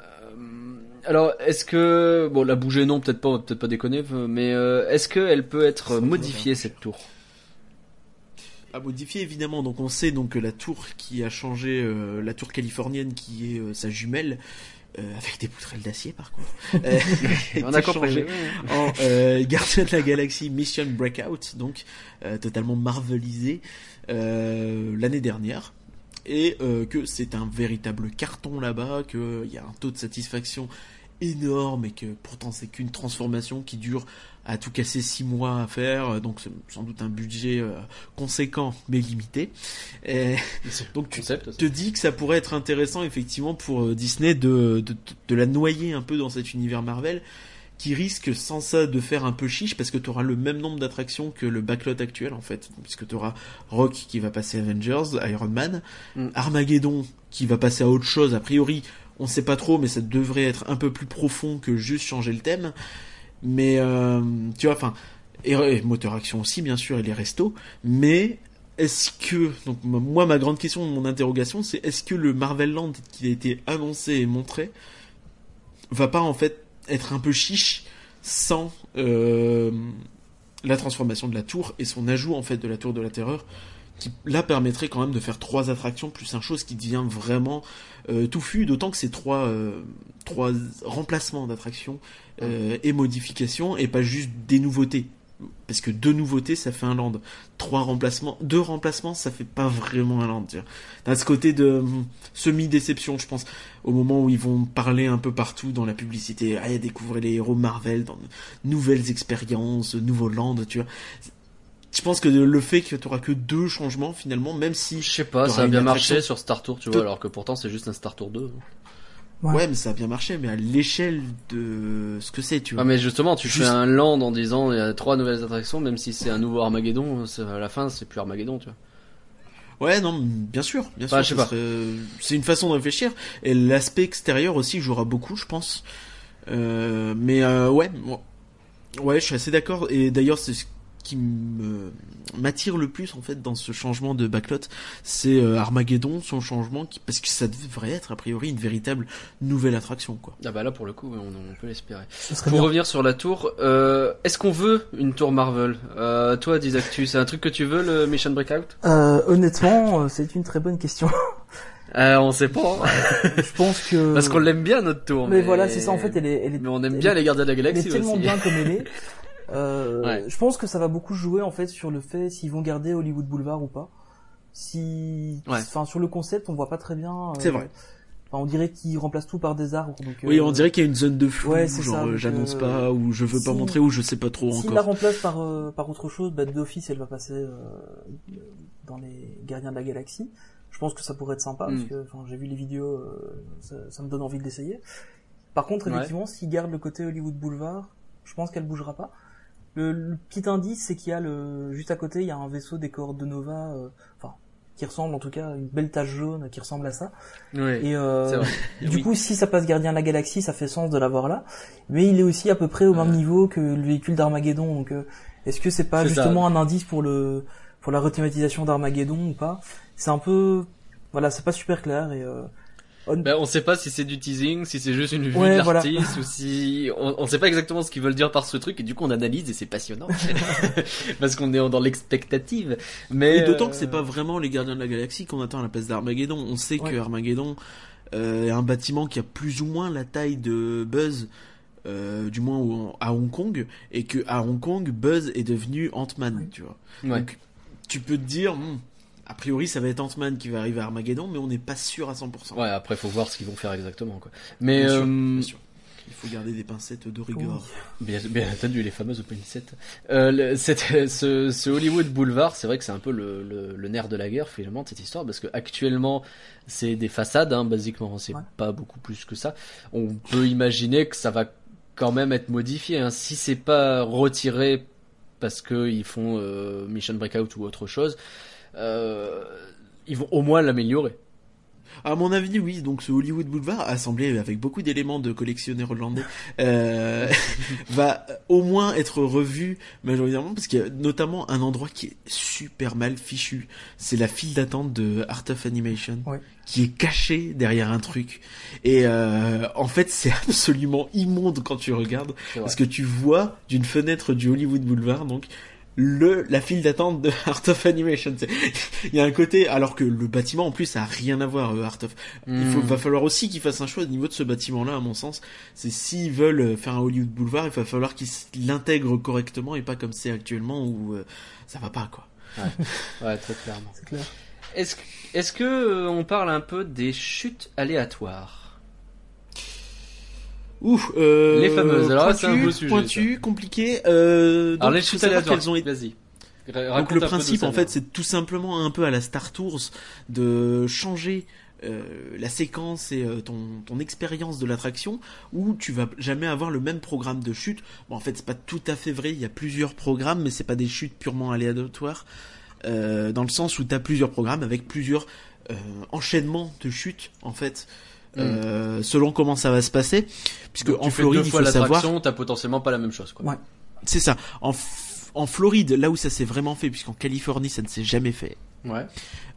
S1: alors, est-ce que bon, la bouger non, peut-être pas, peut-être pas déconner, mais euh, est-ce qu'elle peut être modifiée cette tour?
S2: À modifier évidemment. Donc on sait donc que la tour qui a changé, euh, la tour californienne qui est euh, sa jumelle, euh, avec des poutrelles d'acier par contre. [laughs] [laughs]
S1: On a compris.
S2: en Gardien de la Galaxie Mission Breakout, donc totalement marvelisé l'année dernière. Et euh, que c'est un véritable carton là-bas, qu'il y a un taux de satisfaction énorme et que pourtant c'est qu'une transformation qui dure à tout casser six mois à faire, donc c'est sans doute un budget euh, conséquent mais limité. Et donc tu
S1: Concept.
S2: te dis que ça pourrait être intéressant effectivement pour euh, Disney de, de, de la noyer un peu dans cet univers Marvel qui risque sans ça de faire un peu chiche parce que tu auras le même nombre d'attractions que le backlot actuel en fait, puisque tu auras Rock qui va passer Avengers, Iron Man,
S1: Mm.
S2: Armageddon qui va passer à autre chose, a priori on sait pas trop mais ça devrait être un peu plus profond que juste changer le thème, mais euh, tu vois, enfin, et, moteur action aussi bien sûr et les restos, mais est-ce que donc moi ma grande question, mon interrogation c'est est-ce que le Marvel Land qui a été annoncé et montré va pas en fait être un peu chiche sans euh, la transformation de la tour et son ajout en fait de la tour de la terreur qui là permettrait quand même de faire trois attractions plus un chose qui devient vraiment euh, touffu d'autant que c'est trois euh, trois remplacements d'attractions euh, et modifications et pas juste des nouveautés. Parce que deux nouveautés ça fait un land. Trois remplacements deux remplacements ça fait pas vraiment un land. T'as ce côté de hum, semi-déception je pense au moment où ils vont parler un peu partout dans la publicité. Ah découvrir les héros Marvel dans de nouvelles expériences nouveaux lands tu vois je pense que le fait que tu auras que deux changements finalement même si
S1: Je sais pas, ça a bien marché sur Star Tour, tu vois, alors que pourtant c'est juste un Star Tour 2.
S4: Ouais.
S2: ouais mais ça a bien marché mais à l'échelle de ce que c'est tu vois
S1: Ah mais justement, tu
S2: Juste-
S1: fais un land en disant il y a trois nouvelles attractions, même si c'est un nouveau Armageddon, à la fin c'est plus Armageddon, tu vois.
S2: Ouais, non, bien sûr, bien sûr.
S1: Bah, je sais
S2: ça
S1: pas.
S2: serait- C'est une façon de réfléchir. Et l'aspect extérieur aussi jouera beaucoup, je pense. Euh, mais euh, ouais, moi- ouais, je suis assez d'accord. Et d'ailleurs, c'est ce qui me m'attire le plus en fait dans ce changement de backlot, c'est euh, Armageddon, son changement, qui... parce que ça devrait être a priori une véritable nouvelle attraction, quoi.
S1: Ah bah là pour le coup, on, on peut l'espérer. Pour
S4: bien.
S1: revenir sur la tour, euh, est-ce qu'on veut une tour Marvel? Euh, Toi, Dizactu, c'est un truc que tu veux, le Mission Breakout?
S4: Euh, honnêtement, c'est une très bonne question. [laughs]
S1: euh, On sait pas, hein.
S4: je pense que.
S1: parce qu'on l'aime bien notre tour.
S4: Mais, voilà, c'est ça en fait. Elle est, elle est,
S1: Mais on aime
S4: elle
S1: bien
S4: est-
S1: les Gardiens de la
S4: elle
S1: Galaxie
S4: est tellement
S1: aussi.
S4: bien comme elle est. [laughs] Euh,
S1: Ouais.
S4: Je pense que ça va beaucoup jouer en fait sur le fait s'ils vont garder Hollywood Boulevard ou pas. Si,
S1: Ouais.
S4: enfin sur le concept, on voit pas très bien. euh,
S2: C'est vrai.
S4: Enfin, on dirait qu'ils remplacent tout par des arbres. Donc,
S2: Oui,
S4: euh,
S2: on dirait qu'il y a une zone de flou,
S4: ouais, c'est
S2: genre euh, j'annonce
S4: euh,
S2: pas, ou je veux pas
S4: si-
S2: montrer, ou je sais pas trop
S4: la
S2: encore.
S4: remplacent par euh, par autre chose, bah, d'office, elle va passer euh, dans les Gardiens de la Galaxie. Je pense que ça pourrait être sympa
S1: Mm.
S4: parce que enfin, j'ai vu les vidéos, euh, ça, ça me donne envie de l'essayer. Par contre, effectivement, s'ils gardent le côté Hollywood Boulevard, je pense qu'elle bougera pas. Le, le petit indice, c'est qu'il y a le juste à côté, il y a un vaisseau des cohortes de Nova, euh, enfin qui ressemble en tout cas à une belle tache jaune qui ressemble à ça.
S1: Oui,
S4: Et euh, [laughs] du
S2: Oui.
S4: coup, si ça passe Gardien de la Galaxie, ça fait sens de l'avoir là. Mais il est aussi à peu près au même niveau que le véhicule d'Armageddon. Donc, euh, est-ce que c'est pas
S1: C'est ça.
S4: justement un indice pour le pour la rethématisation d'Armageddon ou pas? C'est un peu voilà, c'est pas super clair et euh, on-
S1: Ben, on sait pas si c'est du teasing, si c'est juste une vue
S4: Ouais,
S1: de
S4: voilà.
S1: ou si on, on sait pas exactement ce qu'ils veulent dire par ce truc, et du coup on analyse et c'est passionnant [laughs] parce qu'on est dans l'expectative. Mais
S2: Et d'autant
S1: euh,
S2: que c'est pas vraiment les Gardiens de la Galaxie qu'on attend à la place d'Armageddon. On sait
S4: Ouais.
S2: que Armageddon euh, est un bâtiment qui a plus ou moins la taille de Buzz, euh, du moins à Hong Kong, et que à Hong Kong, Buzz est devenu Ant-Man, tu vois.
S1: ouais.
S2: Donc, tu peux te dire, hmm, a priori, ça va être Ant-Man qui va arriver à Armageddon, mais on n'est pas sûr à 100%.
S1: Ouais, après faut voir ce qu'ils vont faire exactement quoi. Mais
S2: Bien sûr,
S1: euh,
S2: bien sûr. Il faut garder des pincettes de rigueur.
S1: Bien, bien entendu, les fameuses set. Euh, le- ce, ce Hollywood Boulevard, c'est vrai que c'est un peu le, le, le nerf de la guerre finalement de cette histoire, parce que actuellement c'est des façades, hein, basiquement, c'est
S4: Ouais.
S1: pas beaucoup plus que ça. On peut imaginer que ça va quand même être modifié, hein. si c'est pas retiré parce que ils font euh, Mission Breakout ou autre chose, ils vont au moins l'améliorer.
S2: À mon avis, oui. Donc, ce Hollywood Boulevard, assemblé avec beaucoup d'éléments de collectionneurs hollandais, euh, [laughs] va au moins être revu majoritairement parce qu'il y a notamment un endroit qui est super mal fichu. C'est la file d'attente de Art of Animation,
S4: Ouais.
S2: qui est cachée derrière un truc. Et euh, en fait, c'est [laughs] absolument immonde quand tu regardes
S1: C'est vrai.
S2: parce que tu vois d'une fenêtre du Hollywood Boulevard, donc le la file d'attente de [laughs] Art of Animation. C'est- Il y a un côté, alors que le bâtiment en plus ça a rien à voir euh, Art of. Il faut,
S1: Hmm.
S2: va falloir aussi qu'ils fassent un choix au niveau de ce bâtiment-là, à mon sens. C'est s'ils veulent euh, faire un Hollywood Boulevard, il va falloir qu'ils l'intègrent correctement et pas comme c'est actuellement où euh, ça va pas quoi.
S1: Ouais, très clairement.
S4: c'est clair.
S1: Est-ce que, est-ce que euh, on parle un peu des chutes aléatoires?
S2: Ouf, euh,
S1: Les fameuses, alors là, c'est un
S2: pointu,
S1: beau sujet,
S2: Pointu, compliqué. Euh, donc,
S1: Alors les chutes
S2: qu'elles ont été
S1: vas-y.
S2: Donc le principe en fait c'est tout simplement un peu à la Star Tours de changer euh, la séquence et euh, ton, ton expérience de l'attraction où tu vas jamais avoir le même programme de chute. Bon, en fait, c'est pas tout à fait vrai. Il y a plusieurs programmes, mais c'est pas des chutes purement aléatoires. Euh, dans le sens où tu as plusieurs programmes avec plusieurs euh, enchaînements de chutes, en fait. Euh, selon comment ça va se passer, puisque
S1: Mm. Donc,
S2: en
S1: tu fais
S2: Floride,
S1: deux
S2: il
S1: fois
S2: faut savoir,
S1: t'as potentiellement pas la même chose, quoi.
S4: Ouais.
S2: c'est ça. En, F- en Floride, là où ça s'est vraiment fait, puisqu'en Californie, ça ne s'est jamais fait.
S1: Ouais.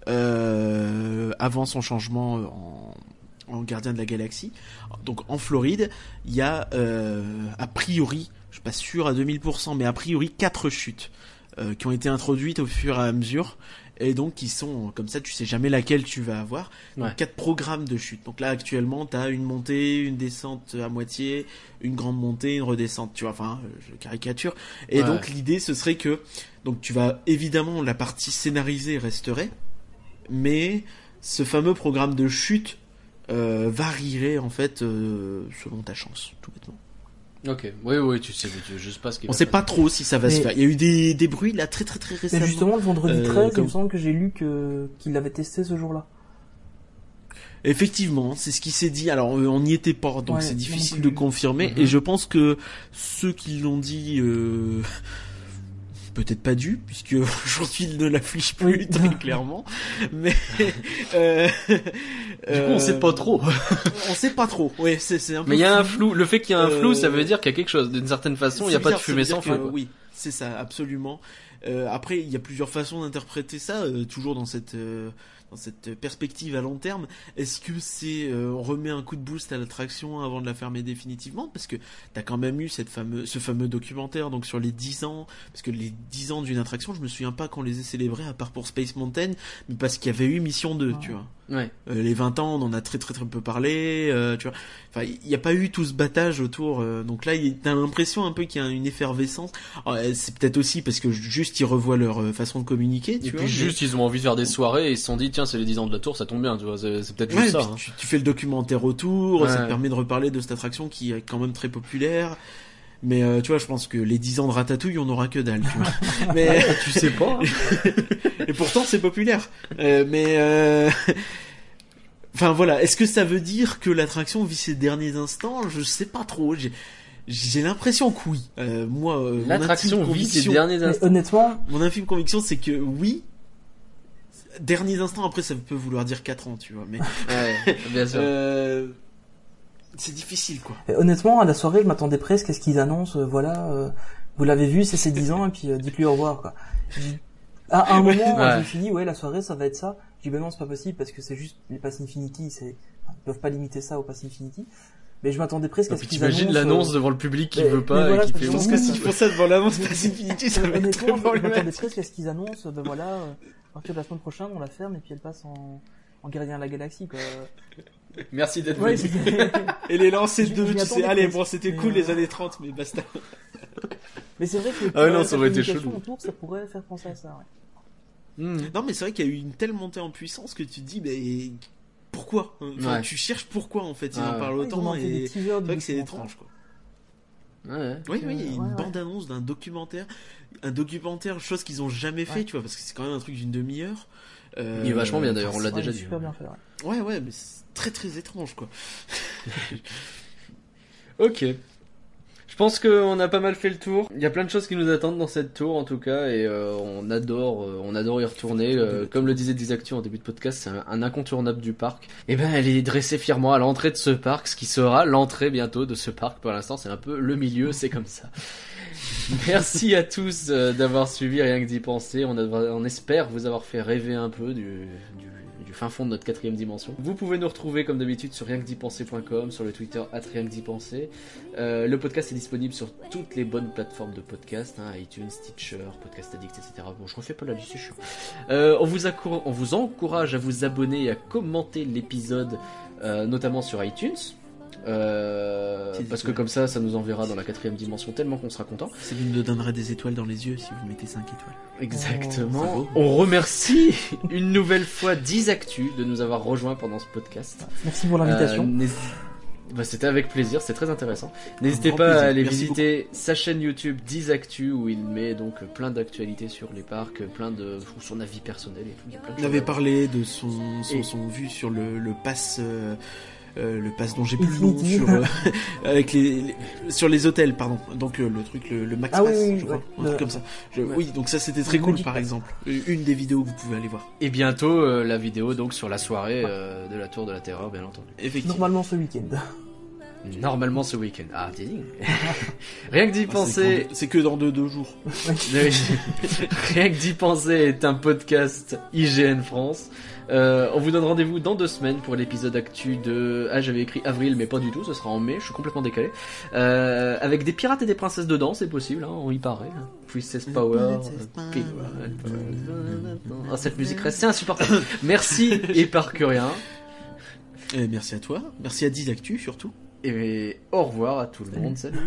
S2: euh, avant son changement en, en gardien de la galaxie. Donc en Floride, il y a euh, a priori, je suis pas sûr à 2000%, mais a priori quatre chutes euh, qui ont été introduites au fur et à mesure. Et donc qui sont comme ça, tu sais jamais laquelle tu vas avoir. Donc,
S1: Ouais.
S2: quatre programmes de chute. Donc là actuellement, tu as une montée, une descente à moitié, une grande montée, une redescente. Tu vois, enfin, je caricature. Et
S1: Ouais.
S2: donc l'idée, ce serait que donc tu vas évidemment la partie scénarisée resterait, mais ce fameux programme de chute euh, varierait en fait euh, selon ta chance, tout bêtement.
S1: Ok. Oui, oui, tu sais, tu sais juste pas ce qu'il
S2: On sait pas trop si ça va se faire. Il y a eu des, des bruits là très très très
S4: Mais
S2: récemment.
S4: justement, le vendredi
S2: Euh,
S4: 13, il
S2: comme-
S4: me semble que j'ai lu que qu'il l'avait testé ce jour-là.
S2: Effectivement, c'est ce qui s'est dit. Alors euh, on n'y était pas, donc
S4: Ouais,
S2: c'est difficile de confirmer.
S1: Mhm.
S2: Et je pense que ceux qui l'ont dit. Euh... Peut-être pas dû, puisque [laughs] aujourd'hui il ne l'affiche plus
S4: Oui.
S2: très clairement. Mais euh,
S1: Du coup, on sait pas trop. [laughs]
S2: on sait pas trop. Ouais, c'est c'est un peu.
S1: Mais il y a un
S2: flou.
S1: Le fait qu'il y a un
S2: Euh,
S1: flou, ça veut dire qu'il y a quelque chose. D'une certaine façon, il n'y a pas de fumée sans feu.
S2: Oui, c'est ça, absolument. Euh, après, il y a plusieurs façons d'interpréter ça, euh, toujours dans cette euh, dans cette perspective à long terme. Est-ce que c'est euh, on remet un coup de boost à l'attraction avant de la fermer définitivement? Parce que t'as quand même eu cette fameux ce fameux documentaire donc sur les 10 ans, parce que les 10 ans d'une attraction, je me souviens pas qu'on les ait célébrés à part pour Space Mountain, mais parce qu'il y avait eu Mission 2, tu vois.
S1: Ouais.
S2: Euh, les 20 ans, on en a très très très peu parlé, euh, tu vois. Enfin, il n'y a pas eu tout ce battage autour. euh, donc là, il- t'as l'impression un peu qu'il y a une effervescence. Euh, c'est peut-être aussi parce que juste ils revoient leur euh, façon de communiquer, tu
S1: Et
S2: vois.
S1: puis
S2: mais-
S1: juste, ils ont envie de faire des soirées et ils se sont dit, tiens, c'est les 10 ans de la tour, ça tombe bien, tu vois. C'est peut-être
S2: Ouais,
S1: juste ça. hein.
S2: tu, tu fais le documentaire autour, ça te permet de reparler de cette attraction qui est quand même très populaire. Mais euh, tu vois, je pense que les 10 ans de Ratatouille, on n'aura que dalle, tu vois. [laughs] mais
S1: Tu sais pas. hein. [laughs]
S2: et pourtant c'est populaire. Euh, mais euh... [laughs] enfin voilà, est-ce que ça veut dire que l'attraction vit ses derniers instants? Je sais pas trop. J'ai j'ai l'impression que oui. Euh, moi, euh, mon
S1: L'attraction vit ses derniers
S4: Mais
S1: instants.
S4: honnêtement,
S2: Mon infime conviction, c'est que oui. Derniers instants, après, ça peut vouloir dire 4 ans, tu vois. Mais
S1: Ouais, bien sûr.
S2: euh, c'est difficile, quoi.
S4: mais honnêtement, à la soirée, je m'attendais presque à ce qu'ils annoncent, euh, voilà, euh, vous l'avez vu, c'est ses 10 ans, et puis euh, dites-lui au revoir, quoi. J'ai- À, à un moment,
S1: Ouais.
S4: je me suis dit, ouais, la soirée, ça va être ça. J'ai dit, ben non, c'est pas possible, parce que c'est juste les Pass Infinity, c'est, ils peuvent pas limiter ça au Pass Infinity. Mais je m'attendais presque
S1: Et
S4: à ce
S1: puis
S4: qu'ils
S1: t'imagines
S4: annoncent,
S1: l'annonce
S4: euh,
S1: devant le public qui
S4: mais-
S1: veut pas
S4: voilà,
S1: et qui fait.
S2: Je pense que s'ils font ça devant l'avance Pass Infinity, ça va être
S4: Honnêtement,
S2: très
S4: je m'attendais presque à ce qu'ils annoncent, ben voilà, euh, à partir de la semaine prochaine, on la ferme et puis elle passe en, en gardien de la galaxie, quoi.
S1: Merci d'être
S4: Ouais,
S1: venu.
S2: Et les lancers [laughs] de,
S4: m'y
S2: tu sais, allez, bon, c'était
S4: Mais,
S2: cool
S4: euh,
S2: les années 30, mais basta. [laughs]
S4: mais c'est vrai que
S1: Ah ouais, non, ça aurait été
S4: communication
S1: chelou.
S4: autour, ça pourrait faire penser à ça, ouais.
S1: Hmm.
S2: Non, mais c'est vrai qu'il y a eu une telle montée en puissance que tu te dis, mais pourquoi? Enfin,
S1: Ouais.
S2: Tu cherches pourquoi en fait, ils
S1: Ah
S2: en
S1: ouais.
S2: parlent
S4: ils
S2: autant et c'est vrai que c'est étrange quoi.
S1: Ouais.
S2: Oui, oui, il y a une
S4: ouais.
S2: bande-annonce d'un documentaire, un documentaire, chose qu'ils ont jamais fait,
S4: Ouais.
S2: tu vois, parce que c'est quand même un truc d'une demi-heure. Euh,
S1: Il est vachement bien, d'ailleurs, on l'a déjà dit.
S4: super bien fait, ouais.
S2: Ouais, ouais, mais c'est très très étrange quoi. [laughs]
S1: Ok. Je pense qu'on a pas mal fait le tour. Il y a plein de choses qui nous attendent dans cette tour en tout cas et euh, on adore, euh, on adore y retourner. Euh, comme le disait Disactu en début de podcast, c'est un, incontournable du parc. Et ben, elle est dressée fièrement à l'entrée de ce parc, ce qui sera l'entrée bientôt de ce parc. Pour l'instant, c'est un peu le milieu, c'est comme ça. [laughs] Merci à tous d'avoir suivi rien que d'y penser. On, espère vous avoir fait rêver un peu du, fin fond de notre quatrième dimension. Vous pouvez nous retrouver comme d'habitude sur rien que d'y penser.com, sur le Twitter at. Euh, le podcast est disponible sur toutes les bonnes plateformes de podcast, hein, iTunes, Stitcher, Podcast Addict, etc. Bon, je refais pas la liste, c'est chiant. Euh, on, vous accour- on vous encourage à vous abonner et à commenter l'épisode, euh, notamment sur iTunes. Euh, parce que comme ça, ça nous enverra dans la quatrième dimension tellement qu'on sera content.
S2: Céline nous donnera des étoiles dans les yeux si vous mettez 5 étoiles.
S4: Oh,
S1: Exactement.
S2: beau.
S1: on remercie [laughs] une nouvelle fois Disactu de nous avoir rejoints pendant ce podcast.
S4: Merci pour l'invitation.
S1: Euh, Bah, c'était avec plaisir, c'est très intéressant. N'hésitez pas
S2: plaisir.
S1: à aller
S2: Merci
S1: visiter sa chaîne YouTube 10 Actu où il met donc plein d'actualités sur les parcs, plein de son avis personnel et tout. Il y a plein de
S2: On avait parlé de son, son,
S1: Et-
S2: son vue sur le, le pass. euh, euh, le pass dont j'ai plus le nom sur euh, [laughs] avec les, les- sur les hôtels pardon donc euh, le truc le, le max
S4: Ah oui,
S2: pass
S4: oui,
S2: je crois,
S4: ouais.
S2: un truc comme ça Je-
S1: Ouais.
S2: oui donc ça c'était très cool par exemple une des vidéos que vous pouvez aller voir
S1: Et bientôt euh, la vidéo donc sur la soirée euh, de la Tour de la Terreur, bien entendu.
S2: effectivement
S4: Normalement ce week-end.
S1: Normalement ce week-end. Ah, ding. [laughs] Rien que d'y
S2: Ah,
S1: penser,
S2: c'est que dans deux, deux jours [laughs]
S1: Rien que d'y penser est un podcast IGN France. Euh, on vous donne rendez-vous dans deux semaines pour l'épisode actu de... Ah j'avais écrit avril mais pas du tout, ce sera en mai, je suis complètement décalé. Euh, avec des pirates et des princesses dedans, c'est possible, hein, on y paraît. hein. Princess Power. Euh, Ah, cette musique reste c'est insupportable. [coughs] Merci et par que rien.
S2: Et merci à toi merci à Didactu surtout
S1: Et au revoir à tout le monde, salut.